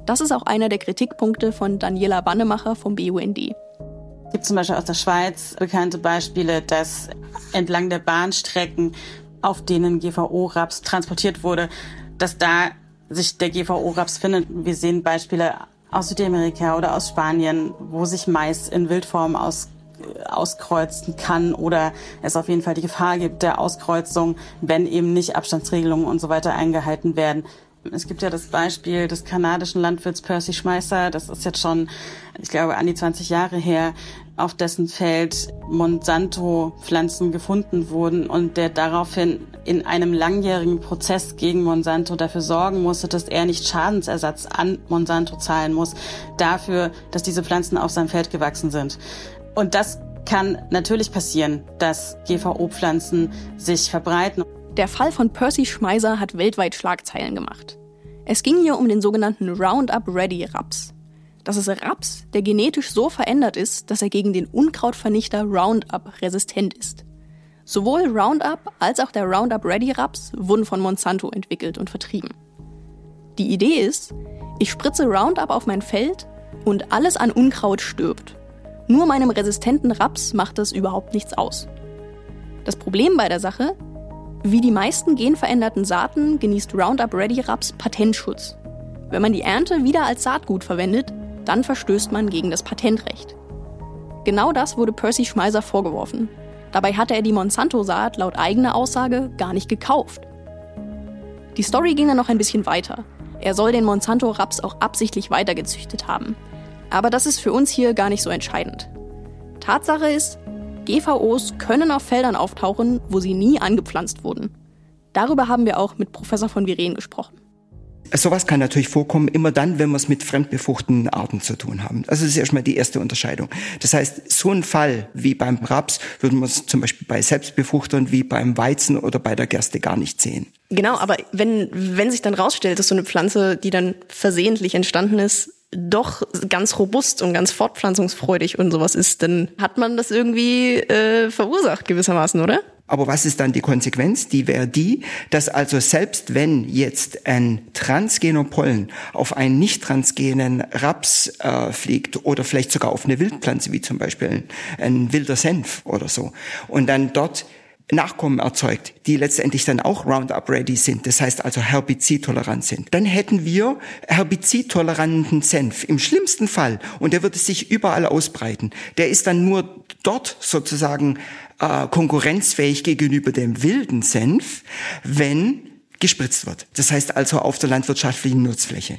Das ist auch einer der Kritikpunkte von Daniela Wannemacher vom BUND. Es gibt zum Beispiel aus der Schweiz bekannte Beispiele, dass entlang der Bahnstrecken, auf denen GVO-Raps transportiert wurde, dass da sich der GVO-Raps findet. Wir sehen Beispiele aus Südamerika oder aus Spanien, wo sich Mais in Wildform aus auskreuzen kann oder es auf jeden Fall die Gefahr gibt der Auskreuzung, wenn eben nicht Abstandsregelungen und so weiter eingehalten werden. Es gibt ja das Beispiel des kanadischen Landwirts Percy Schmeißer, das ist jetzt schon, ich glaube, an die 20 Jahre her, auf dessen Feld Monsanto-Pflanzen gefunden wurden und der daraufhin in einem langjährigen Prozess gegen Monsanto dafür sorgen musste, dass er nicht Schadensersatz an Monsanto zahlen muss, dafür, dass diese Pflanzen auf seinem Feld gewachsen sind. Und das kann natürlich passieren, dass GVO-Pflanzen sich verbreiten. Der Fall von Percy Schmeiser hat weltweit Schlagzeilen gemacht. Es ging hier um den sogenannten Roundup Ready Raps. Das ist Raps, der genetisch so verändert ist, dass er gegen den Unkrautvernichter Roundup resistent ist. Sowohl Roundup als auch der Roundup Ready Raps wurden von Monsanto entwickelt und vertrieben. Die Idee ist, ich spritze Roundup auf mein Feld und alles an Unkraut stirbt. Nur meinem resistenten Raps macht das überhaupt nichts aus. Das Problem bei der Sache, wie die meisten genveränderten Saaten genießt Roundup Ready Raps Patentschutz. Wenn man die Ernte wieder als Saatgut verwendet, dann verstößt man gegen das Patentrecht. Genau das wurde Percy Schmeiser vorgeworfen. Dabei hatte er die Monsanto-Saat laut eigener Aussage gar nicht gekauft. Die Story ging dann noch ein bisschen weiter. Er soll den Monsanto-Raps auch absichtlich weitergezüchtet haben. Aber das ist für uns hier gar nicht so entscheidend. Tatsache ist, GVOs können auf Feldern auftauchen, wo sie nie angepflanzt wurden. Darüber haben wir auch mit Professor von Viren gesprochen. Sowas kann natürlich vorkommen, immer dann, wenn wir es mit fremdbefruchteten Arten zu tun haben. Also das ist erstmal die erste Unterscheidung. Das heißt, so ein Fall wie beim Raps würden wir es zum Beispiel bei Selbstbefruchtern wie beim Weizen oder bei der Gerste gar nicht sehen. Genau, aber wenn, wenn sich dann rausstellt, dass so eine Pflanze, die dann versehentlich entstanden ist, doch ganz robust und ganz fortpflanzungsfreudig und sowas ist, dann hat man das irgendwie äh, verursacht gewissermaßen, oder? Aber was ist dann die Konsequenz? Die wäre die, dass also selbst wenn jetzt ein transgener Pollen auf einen nicht transgenen Raps äh, fliegt oder vielleicht sogar auf eine Wildpflanze, wie zum Beispiel ein, ein wilder Senf oder so, und dann dort Nachkommen erzeugt, die letztendlich dann auch Roundup-ready sind, das heißt also herbizidtolerant sind, dann hätten wir herbizidtoleranten Senf im schlimmsten Fall und der würde sich überall ausbreiten. Der ist dann nur dort sozusagen äh, konkurrenzfähig gegenüber dem wilden Senf, wenn gespritzt wird. Das heißt also auf der landwirtschaftlichen Nutzfläche.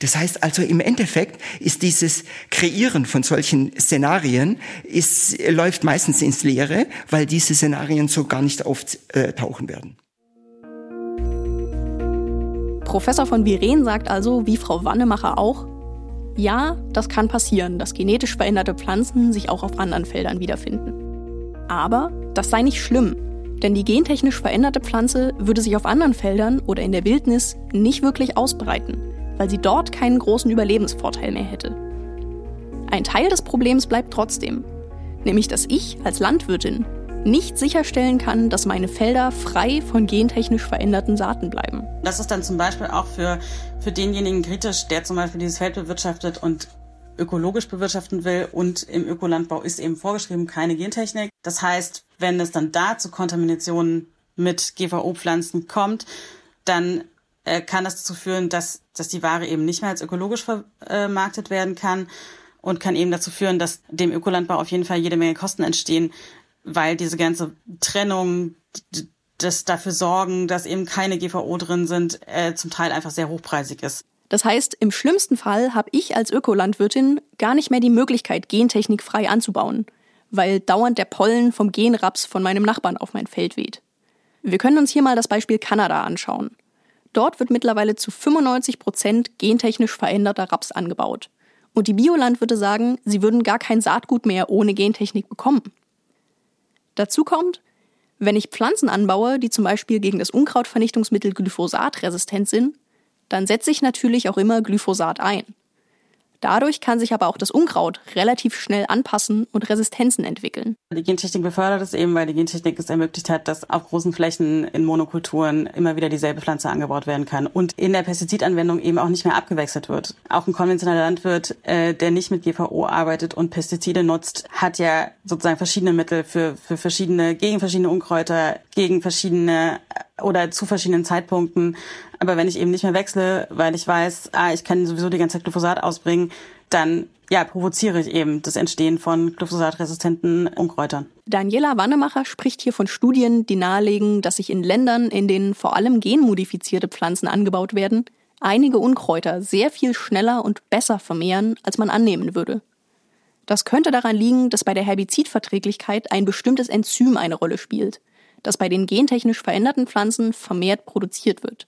Das heißt also im Endeffekt ist dieses Kreieren von solchen Szenarien ist, läuft meistens ins Leere, weil diese Szenarien so gar nicht auftauchen werden. Professor von Viren sagt also, wie Frau Wannemacher auch, ja, das kann passieren, dass genetisch veränderte Pflanzen sich auch auf anderen Feldern wiederfinden. Aber das sei nicht schlimm, denn die gentechnisch veränderte Pflanze würde sich auf anderen Feldern oder in der Wildnis nicht wirklich ausbreiten weil sie dort keinen großen Überlebensvorteil mehr hätte. Ein Teil des Problems bleibt trotzdem, nämlich dass ich als Landwirtin nicht sicherstellen kann, dass meine Felder frei von gentechnisch veränderten Saaten bleiben. Das ist dann zum Beispiel auch für, für denjenigen kritisch, der zum Beispiel dieses Feld bewirtschaftet und ökologisch bewirtschaften will und im Ökolandbau ist eben vorgeschrieben keine Gentechnik. Das heißt, wenn es dann da zu Kontaminationen mit GVO-Pflanzen kommt, dann äh, kann das dazu führen, dass, dass die Ware eben nicht mehr als ökologisch vermarktet werden kann und kann eben dazu führen, dass dem Ökolandbau auf jeden Fall jede Menge Kosten entstehen, weil diese ganze Trennung, das dafür sorgen, dass eben keine GVO drin sind, äh, zum Teil einfach sehr hochpreisig ist. Das heißt, im schlimmsten Fall habe ich als Ökolandwirtin gar nicht mehr die Möglichkeit, Gentechnik frei anzubauen, weil dauernd der Pollen vom Genraps von meinem Nachbarn auf mein Feld weht. Wir können uns hier mal das Beispiel Kanada anschauen. Dort wird mittlerweile zu 95 Prozent gentechnisch veränderter Raps angebaut. Und die Biolandwirte sagen, sie würden gar kein Saatgut mehr ohne Gentechnik bekommen. Dazu kommt, wenn ich Pflanzen anbaue, die zum Beispiel gegen das Unkrautvernichtungsmittel Glyphosat resistent sind, dann setze ich natürlich auch immer Glyphosat ein. Dadurch kann sich aber auch das Unkraut relativ schnell anpassen und Resistenzen entwickeln. Die Gentechnik befördert es eben, weil die Gentechnik es ermöglicht hat, dass auf großen Flächen in Monokulturen immer wieder dieselbe Pflanze angebaut werden kann und in der Pestizidanwendung eben auch nicht mehr abgewechselt wird. Auch ein konventioneller Landwirt, äh, der nicht mit GVO arbeitet und Pestizide nutzt, hat ja sozusagen verschiedene Mittel für, für verschiedene, gegen verschiedene Unkräuter, gegen verschiedene oder zu verschiedenen Zeitpunkten. Aber wenn ich eben nicht mehr wechsle, weil ich weiß, ah, ich kann sowieso die ganze Zeit Glyphosat ausbringen, dann ja, provoziere ich eben das Entstehen von glyphosatresistenten Unkräutern. Daniela Wannemacher spricht hier von Studien, die nahelegen, dass sich in Ländern, in denen vor allem genmodifizierte Pflanzen angebaut werden, einige Unkräuter sehr viel schneller und besser vermehren, als man annehmen würde. Das könnte daran liegen, dass bei der Herbizidverträglichkeit ein bestimmtes Enzym eine Rolle spielt, das bei den gentechnisch veränderten Pflanzen vermehrt produziert wird.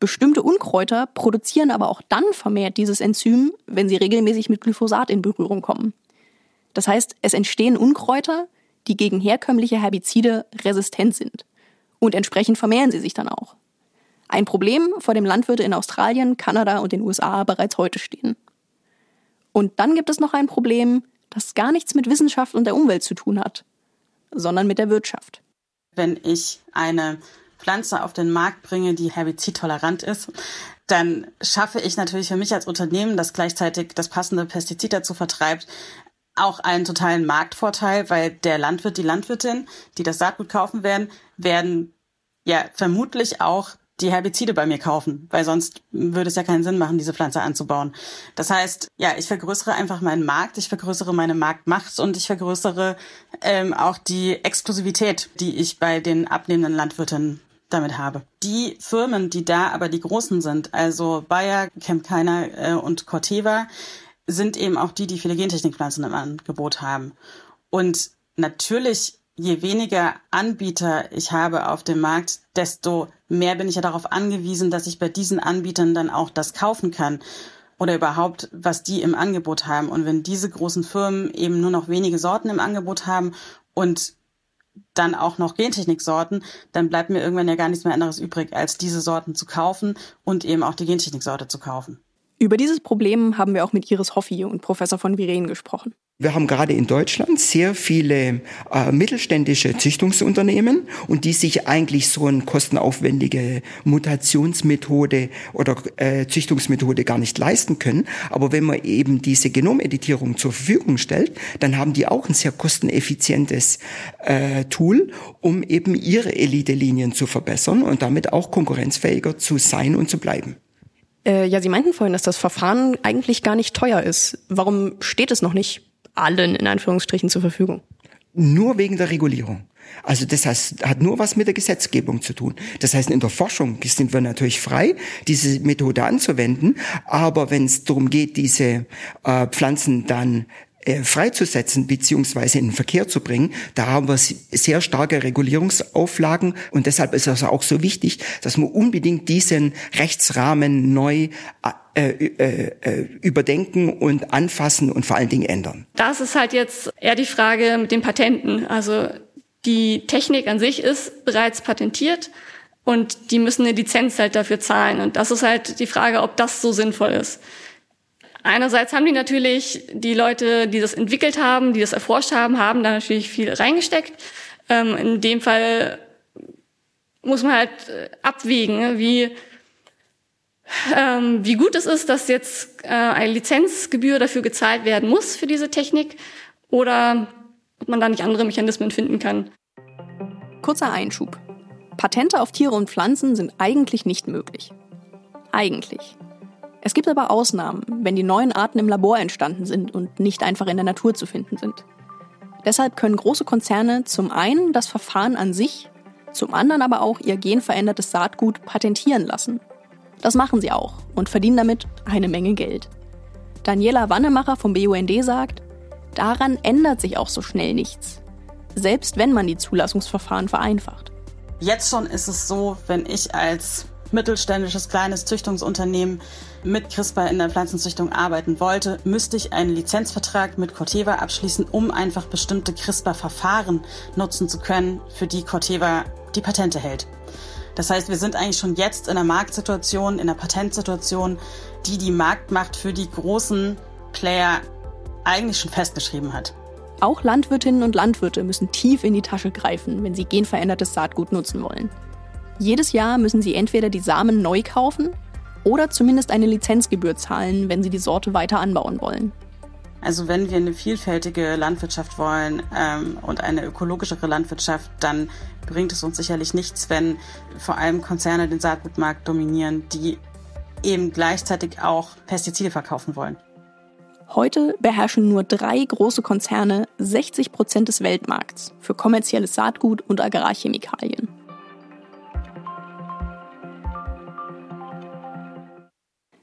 Bestimmte Unkräuter produzieren aber auch dann vermehrt dieses Enzym, wenn sie regelmäßig mit Glyphosat in Berührung kommen. Das heißt, es entstehen Unkräuter, die gegen herkömmliche Herbizide resistent sind. Und entsprechend vermehren sie sich dann auch. Ein Problem, vor dem Landwirte in Australien, Kanada und den USA bereits heute stehen. Und dann gibt es noch ein Problem, das gar nichts mit Wissenschaft und der Umwelt zu tun hat, sondern mit der Wirtschaft. Wenn ich eine Pflanze auf den Markt bringe, die herbizidtolerant ist, dann schaffe ich natürlich für mich als Unternehmen, das gleichzeitig das passende Pestizid dazu vertreibt, auch einen totalen Marktvorteil, weil der Landwirt, die Landwirtin, die das Saatgut kaufen werden, werden ja vermutlich auch die Herbizide bei mir kaufen, weil sonst würde es ja keinen Sinn machen, diese Pflanze anzubauen. Das heißt, ja, ich vergrößere einfach meinen Markt, ich vergrößere meine Marktmacht und ich vergrößere ähm, auch die Exklusivität, die ich bei den abnehmenden Landwirten damit habe. Die Firmen, die da aber die großen sind, also Bayer, Camp Keiner äh, und Corteva, sind eben auch die, die viele Gentechnikpflanzen im Angebot haben. Und natürlich, je weniger Anbieter ich habe auf dem Markt, desto mehr bin ich ja darauf angewiesen, dass ich bei diesen Anbietern dann auch das kaufen kann oder überhaupt, was die im Angebot haben. Und wenn diese großen Firmen eben nur noch wenige Sorten im Angebot haben und dann auch noch Gentechniksorten, dann bleibt mir irgendwann ja gar nichts mehr anderes übrig, als diese Sorten zu kaufen und eben auch die Gentechniksorte zu kaufen. Über dieses Problem haben wir auch mit Iris Hoffi und Professor von Viren gesprochen. Wir haben gerade in Deutschland sehr viele äh, mittelständische Züchtungsunternehmen und die sich eigentlich so eine kostenaufwendige Mutationsmethode oder äh, Züchtungsmethode gar nicht leisten können. Aber wenn man eben diese Genomeditierung zur Verfügung stellt, dann haben die auch ein sehr kosteneffizientes äh, Tool, um eben ihre Elite-Linien zu verbessern und damit auch konkurrenzfähiger zu sein und zu bleiben. Äh, ja, Sie meinten vorhin, dass das Verfahren eigentlich gar nicht teuer ist. Warum steht es noch nicht allen in Anführungsstrichen zur Verfügung? Nur wegen der Regulierung. Also das heißt, hat nur was mit der Gesetzgebung zu tun. Das heißt, in der Forschung sind wir natürlich frei, diese Methode anzuwenden, aber wenn es darum geht, diese äh, Pflanzen dann freizusetzen beziehungsweise in den Verkehr zu bringen. Da haben wir sehr starke Regulierungsauflagen und deshalb ist es auch so wichtig, dass wir unbedingt diesen Rechtsrahmen neu äh, äh, äh, überdenken und anfassen und vor allen Dingen ändern. Das ist halt jetzt eher die Frage mit den Patenten. Also die Technik an sich ist bereits patentiert und die müssen eine Lizenz halt dafür zahlen. Und das ist halt die Frage, ob das so sinnvoll ist. Einerseits haben die natürlich, die Leute, die das entwickelt haben, die das erforscht haben, haben da natürlich viel reingesteckt. Ähm, in dem Fall muss man halt äh, abwägen, ne, wie, ähm, wie gut es ist, dass jetzt äh, eine Lizenzgebühr dafür gezahlt werden muss für diese Technik oder ob man da nicht andere Mechanismen finden kann. Kurzer Einschub. Patente auf Tiere und Pflanzen sind eigentlich nicht möglich. Eigentlich. Es gibt aber Ausnahmen, wenn die neuen Arten im Labor entstanden sind und nicht einfach in der Natur zu finden sind. Deshalb können große Konzerne zum einen das Verfahren an sich, zum anderen aber auch ihr genverändertes Saatgut patentieren lassen. Das machen sie auch und verdienen damit eine Menge Geld. Daniela Wannemacher vom BUND sagt, daran ändert sich auch so schnell nichts, selbst wenn man die Zulassungsverfahren vereinfacht. Jetzt schon ist es so, wenn ich als mittelständisches kleines Züchtungsunternehmen mit CRISPR in der Pflanzenzüchtung arbeiten wollte, müsste ich einen Lizenzvertrag mit Corteva abschließen, um einfach bestimmte CRISPR-Verfahren nutzen zu können, für die Corteva die Patente hält. Das heißt, wir sind eigentlich schon jetzt in einer Marktsituation, in einer Patentsituation, die die Marktmacht für die großen Player eigentlich schon festgeschrieben hat. Auch Landwirtinnen und Landwirte müssen tief in die Tasche greifen, wenn sie genverändertes Saatgut nutzen wollen. Jedes Jahr müssen sie entweder die Samen neu kaufen oder zumindest eine Lizenzgebühr zahlen, wenn sie die Sorte weiter anbauen wollen. Also wenn wir eine vielfältige Landwirtschaft wollen ähm, und eine ökologischere Landwirtschaft, dann bringt es uns sicherlich nichts, wenn vor allem Konzerne den Saatgutmarkt dominieren, die eben gleichzeitig auch Pestizide verkaufen wollen. Heute beherrschen nur drei große Konzerne 60 Prozent des Weltmarkts für kommerzielles Saatgut und Agrarchemikalien.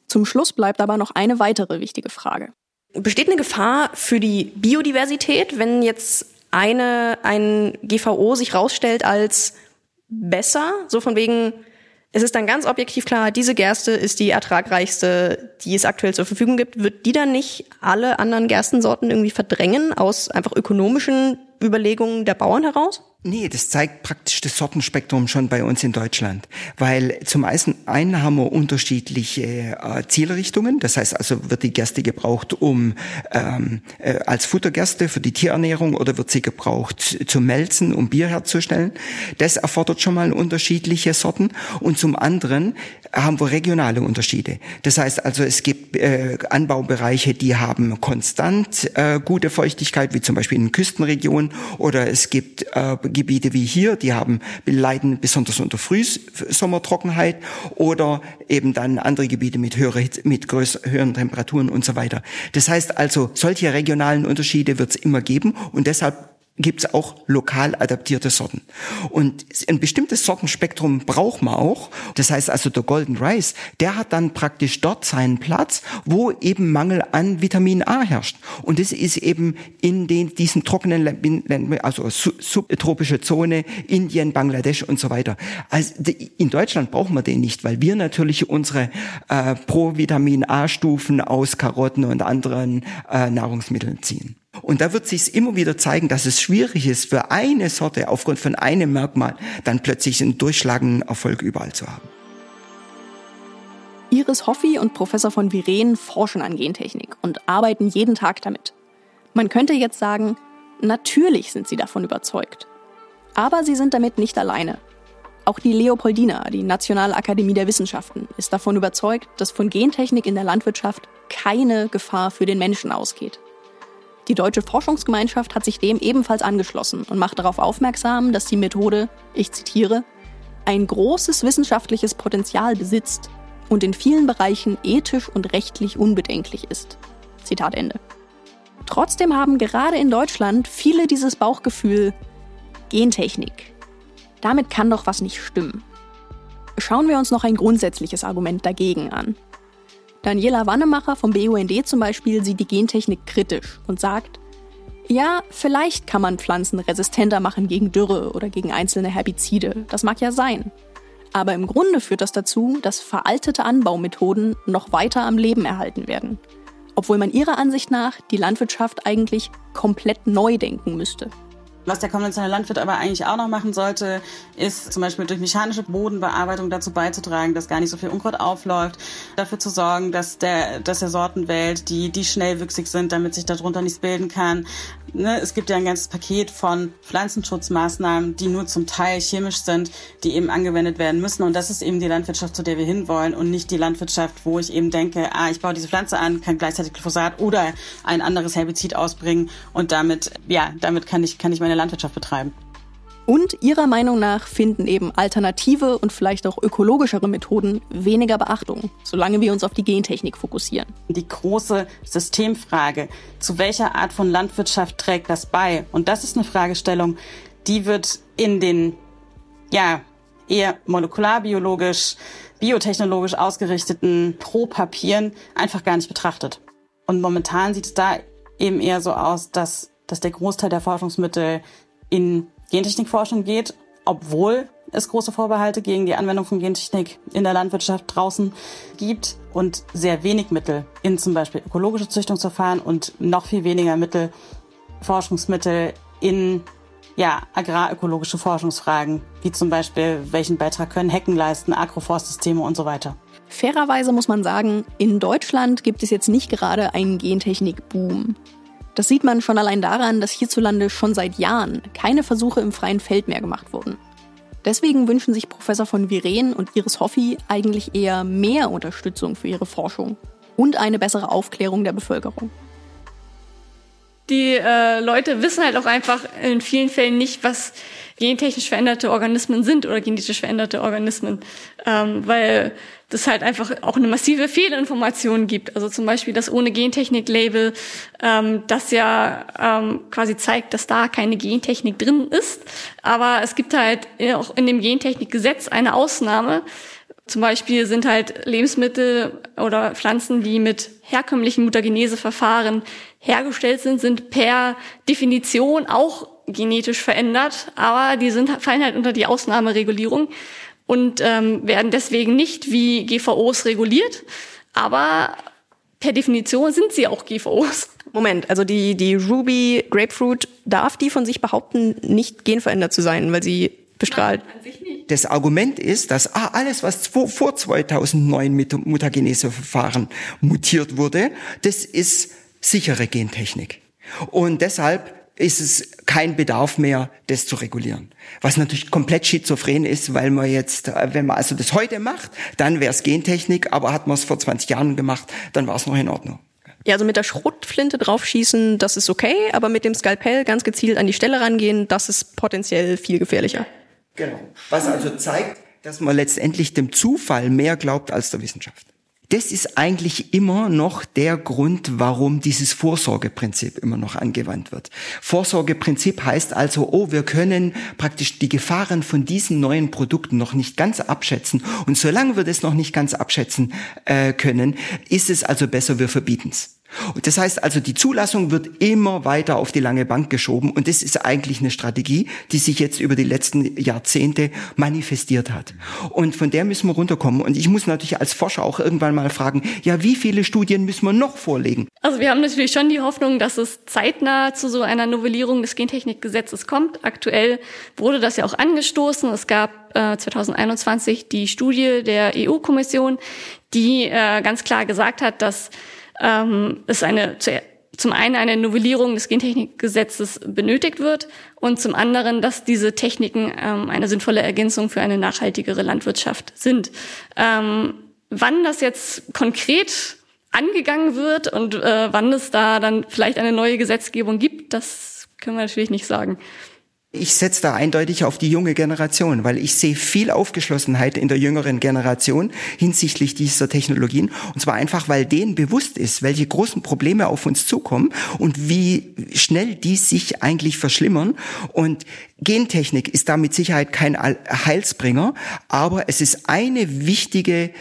Zum Schluss bleibt aber noch eine weitere wichtige Frage. Besteht eine Gefahr für die Biodiversität, wenn jetzt eine, ein GVO sich rausstellt als besser? So von wegen, es ist dann ganz objektiv klar, diese Gerste ist die ertragreichste, die es aktuell zur Verfügung gibt. Wird die dann nicht alle anderen Gerstensorten irgendwie verdrängen aus einfach ökonomischen Überlegungen der Bauern heraus? Nee, das zeigt praktisch das Sortenspektrum schon bei uns in Deutschland. Weil zum einen haben wir unterschiedliche äh, Zielrichtungen. Das heißt also, wird die Gerste gebraucht, um ähm, äh, als Futtergerste für die Tierernährung oder wird sie gebraucht zum Melzen, um Bier herzustellen? Das erfordert schon mal unterschiedliche Sorten. Und zum anderen haben wir regionale Unterschiede. Das heißt also, es gibt äh, Anbaubereiche, die haben konstant äh, gute Feuchtigkeit, wie zum Beispiel in Küstenregionen, oder es gibt äh, Gebiete wie hier, die haben leiden besonders unter Frühsommertrockenheit oder eben dann andere Gebiete mit, höhere, mit größer, höheren Temperaturen und so weiter. Das heißt also, solche regionalen Unterschiede wird es immer geben und deshalb gibt es auch lokal adaptierte Sorten. Und ein bestimmtes Sortenspektrum braucht man auch. Das heißt also der Golden Rice, der hat dann praktisch dort seinen Platz, wo eben Mangel an Vitamin A herrscht. Und das ist eben in den, diesen trockenen Ländern, also subtropische Zone, Indien, Bangladesch und so weiter. Also in Deutschland brauchen wir den nicht, weil wir natürlich unsere äh, Pro-Vitamin A-Stufen aus Karotten und anderen äh, Nahrungsmitteln ziehen. Und da wird sich immer wieder zeigen, dass es schwierig ist, für eine Sorte aufgrund von einem Merkmal dann plötzlich einen durchschlagenden Erfolg überall zu haben. Iris Hoffi und Professor von Viren forschen an Gentechnik und arbeiten jeden Tag damit. Man könnte jetzt sagen, natürlich sind sie davon überzeugt. Aber sie sind damit nicht alleine. Auch die Leopoldina, die Nationale Akademie der Wissenschaften, ist davon überzeugt, dass von Gentechnik in der Landwirtschaft keine Gefahr für den Menschen ausgeht. Die deutsche Forschungsgemeinschaft hat sich dem ebenfalls angeschlossen und macht darauf aufmerksam, dass die Methode, ich zitiere, ein großes wissenschaftliches Potenzial besitzt und in vielen Bereichen ethisch und rechtlich unbedenklich ist. Zitat Ende. Trotzdem haben gerade in Deutschland viele dieses Bauchgefühl Gentechnik. Damit kann doch was nicht stimmen. Schauen wir uns noch ein grundsätzliches Argument dagegen an. Daniela Wannemacher vom BUND zum Beispiel sieht die Gentechnik kritisch und sagt, ja, vielleicht kann man Pflanzen resistenter machen gegen Dürre oder gegen einzelne Herbizide. Das mag ja sein. Aber im Grunde führt das dazu, dass veraltete Anbaumethoden noch weiter am Leben erhalten werden. Obwohl man ihrer Ansicht nach die Landwirtschaft eigentlich komplett neu denken müsste. Was der konventionelle Landwirt aber eigentlich auch noch machen sollte, ist zum Beispiel durch mechanische Bodenbearbeitung dazu beizutragen, dass gar nicht so viel Unkraut aufläuft, dafür zu sorgen, dass der, dass er Sorten wählt, die, die schnellwüchsig sind, damit sich darunter nichts bilden kann. Ne? Es gibt ja ein ganzes Paket von Pflanzenschutzmaßnahmen, die nur zum Teil chemisch sind, die eben angewendet werden müssen. Und das ist eben die Landwirtschaft, zu der wir hinwollen und nicht die Landwirtschaft, wo ich eben denke, ah, ich baue diese Pflanze an, kann gleichzeitig Glyphosat oder ein anderes Herbizid ausbringen und damit, ja, damit kann ich, kann ich meine Landwirtschaft betreiben. Und ihrer Meinung nach finden eben alternative und vielleicht auch ökologischere Methoden weniger Beachtung, solange wir uns auf die Gentechnik fokussieren. Die große Systemfrage, zu welcher Art von Landwirtschaft trägt das bei? Und das ist eine Fragestellung, die wird in den, ja, eher molekularbiologisch, biotechnologisch ausgerichteten Pro-Papieren einfach gar nicht betrachtet. Und momentan sieht es da eben eher so aus, dass dass der Großteil der Forschungsmittel in Gentechnikforschung geht, obwohl es große Vorbehalte gegen die Anwendung von Gentechnik in der Landwirtschaft draußen gibt und sehr wenig Mittel in zum Beispiel ökologische Züchtungsverfahren und noch viel weniger Mittel, Forschungsmittel in ja, agrarökologische Forschungsfragen, wie zum Beispiel, welchen Beitrag können Hecken leisten, Agroforstsysteme und so weiter. Fairerweise muss man sagen, in Deutschland gibt es jetzt nicht gerade einen Gentechnik-Boom. Das sieht man schon allein daran, dass hierzulande schon seit Jahren keine Versuche im freien Feld mehr gemacht wurden. Deswegen wünschen sich Professor von Viren und Iris Hoffi eigentlich eher mehr Unterstützung für ihre Forschung und eine bessere Aufklärung der Bevölkerung. Die äh, Leute wissen halt auch einfach in vielen Fällen nicht, was gentechnisch veränderte Organismen sind oder genetisch veränderte Organismen, ähm, weil das halt einfach auch eine massive Fehlinformation gibt. Also zum Beispiel das ohne Gentechnik-Label, ähm, das ja ähm, quasi zeigt, dass da keine Gentechnik drin ist. Aber es gibt halt auch in dem Gentechnikgesetz eine Ausnahme. Zum Beispiel sind halt Lebensmittel oder Pflanzen, die mit herkömmlichen Mutageneseverfahren hergestellt sind, sind per Definition auch genetisch verändert, aber die sind, fallen halt unter die Ausnahmeregulierung und ähm, werden deswegen nicht wie GVOs reguliert, aber per Definition sind sie auch GVOs. Moment, also die, die Ruby Grapefruit, darf die von sich behaupten, nicht genverändert zu sein, weil sie bestrahlt? Nein, das Argument ist, dass ah, alles, was vor 2009 mit Mutageneseverfahren mutiert wurde, das ist sichere Gentechnik. Und deshalb ist es kein Bedarf mehr, das zu regulieren. Was natürlich komplett schizophren ist, weil man jetzt, äh, wenn man also das heute macht, dann wäre es Gentechnik, aber hat man es vor 20 Jahren gemacht, dann war es noch in Ordnung. Ja, also mit der Schrotflinte draufschießen, das ist okay, aber mit dem Skalpell ganz gezielt an die Stelle rangehen, das ist potenziell viel gefährlicher. Genau. Was also zeigt, dass man letztendlich dem Zufall mehr glaubt als der Wissenschaft. Das ist eigentlich immer noch der Grund, warum dieses Vorsorgeprinzip immer noch angewandt wird. Vorsorgeprinzip heißt also, oh, wir können praktisch die Gefahren von diesen neuen Produkten noch nicht ganz abschätzen. Und solange wir das noch nicht ganz abschätzen äh, können, ist es also besser, wir verbieten es. Und das heißt also, die Zulassung wird immer weiter auf die lange Bank geschoben und das ist eigentlich eine Strategie, die sich jetzt über die letzten Jahrzehnte manifestiert hat. Und von der müssen wir runterkommen. Und ich muss natürlich als Forscher auch irgendwann mal fragen, ja, wie viele Studien müssen wir noch vorlegen? Also wir haben natürlich schon die Hoffnung, dass es zeitnah zu so einer Novellierung des Gentechnikgesetzes kommt. Aktuell wurde das ja auch angestoßen. Es gab äh, 2021 die Studie der EU-Kommission, die äh, ganz klar gesagt hat, dass ähm, es eine zum einen eine Novellierung des Gentechnikgesetzes benötigt wird und zum anderen, dass diese Techniken ähm, eine sinnvolle Ergänzung für eine nachhaltigere Landwirtschaft sind. Ähm, wann das jetzt konkret angegangen wird und äh, wann es da dann vielleicht eine neue Gesetzgebung gibt, das können wir natürlich nicht sagen. Ich setze da eindeutig auf die junge Generation, weil ich sehe viel Aufgeschlossenheit in der jüngeren Generation hinsichtlich dieser Technologien. Und zwar einfach, weil denen bewusst ist, welche großen Probleme auf uns zukommen und wie schnell die sich eigentlich verschlimmern. Und Gentechnik ist da mit Sicherheit kein Heilsbringer, aber es ist eine wichtige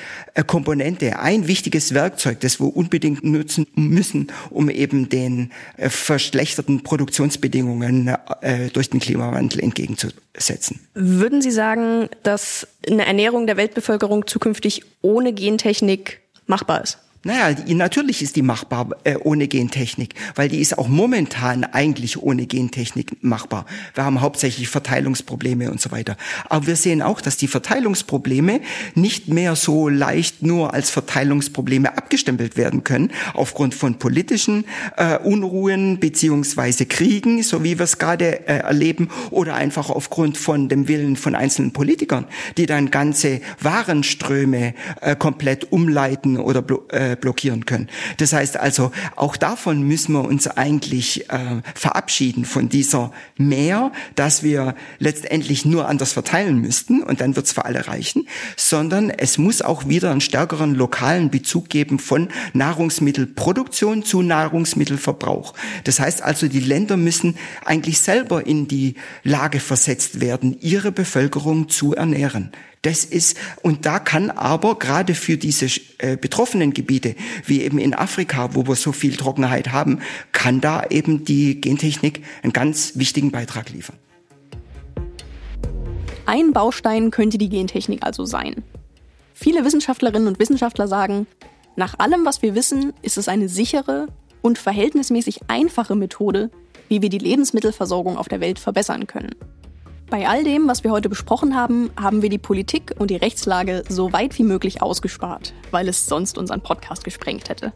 Komponente, ein wichtiges Werkzeug, das wir unbedingt nutzen müssen, um eben den äh, verschlechterten Produktionsbedingungen äh, durch den Klimawandel entgegenzusetzen. Würden Sie sagen, dass eine Ernährung der Weltbevölkerung zukünftig ohne Gentechnik machbar ist? Naja, die, natürlich ist die machbar äh, ohne Gentechnik, weil die ist auch momentan eigentlich ohne Gentechnik machbar. Wir haben hauptsächlich Verteilungsprobleme und so weiter. Aber wir sehen auch, dass die Verteilungsprobleme nicht mehr so leicht nur als Verteilungsprobleme abgestempelt werden können, aufgrund von politischen äh, Unruhen beziehungsweise Kriegen, so wie wir es gerade äh, erleben, oder einfach aufgrund von dem Willen von einzelnen Politikern, die dann ganze Warenströme äh, komplett umleiten oder äh, blockieren können. Das heißt also, auch davon müssen wir uns eigentlich äh, verabschieden, von dieser Mehr, dass wir letztendlich nur anders verteilen müssten und dann wird es für alle reichen, sondern es muss auch wieder einen stärkeren lokalen Bezug geben von Nahrungsmittelproduktion zu Nahrungsmittelverbrauch. Das heißt also, die Länder müssen eigentlich selber in die Lage versetzt werden, ihre Bevölkerung zu ernähren. Das ist, und da kann aber gerade für diese äh, betroffenen Gebiete, wie eben in Afrika, wo wir so viel Trockenheit haben, kann da eben die Gentechnik einen ganz wichtigen Beitrag liefern. Ein Baustein könnte die Gentechnik also sein. Viele Wissenschaftlerinnen und Wissenschaftler sagen, nach allem, was wir wissen, ist es eine sichere und verhältnismäßig einfache Methode, wie wir die Lebensmittelversorgung auf der Welt verbessern können. Bei all dem, was wir heute besprochen haben, haben wir die Politik und die Rechtslage so weit wie möglich ausgespart, weil es sonst unseren Podcast gesprengt hätte.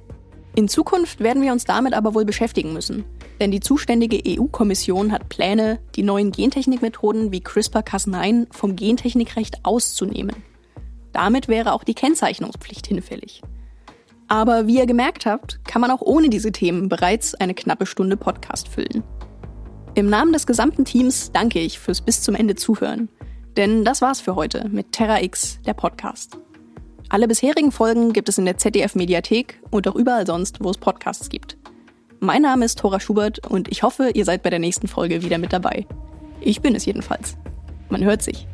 In Zukunft werden wir uns damit aber wohl beschäftigen müssen, denn die zuständige EU-Kommission hat Pläne, die neuen Gentechnikmethoden wie CRISPR-Cas9 vom Gentechnikrecht auszunehmen. Damit wäre auch die Kennzeichnungspflicht hinfällig. Aber wie ihr gemerkt habt, kann man auch ohne diese Themen bereits eine knappe Stunde Podcast füllen. Im Namen des gesamten Teams danke ich fürs bis zum Ende zuhören. Denn das war's für heute mit Terra X, der Podcast. Alle bisherigen Folgen gibt es in der ZDF Mediathek und auch überall sonst, wo es Podcasts gibt. Mein Name ist Thora Schubert und ich hoffe, ihr seid bei der nächsten Folge wieder mit dabei. Ich bin es jedenfalls. Man hört sich.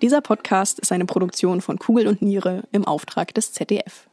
Dieser Podcast ist eine Produktion von Kugel und Niere im Auftrag des ZDF.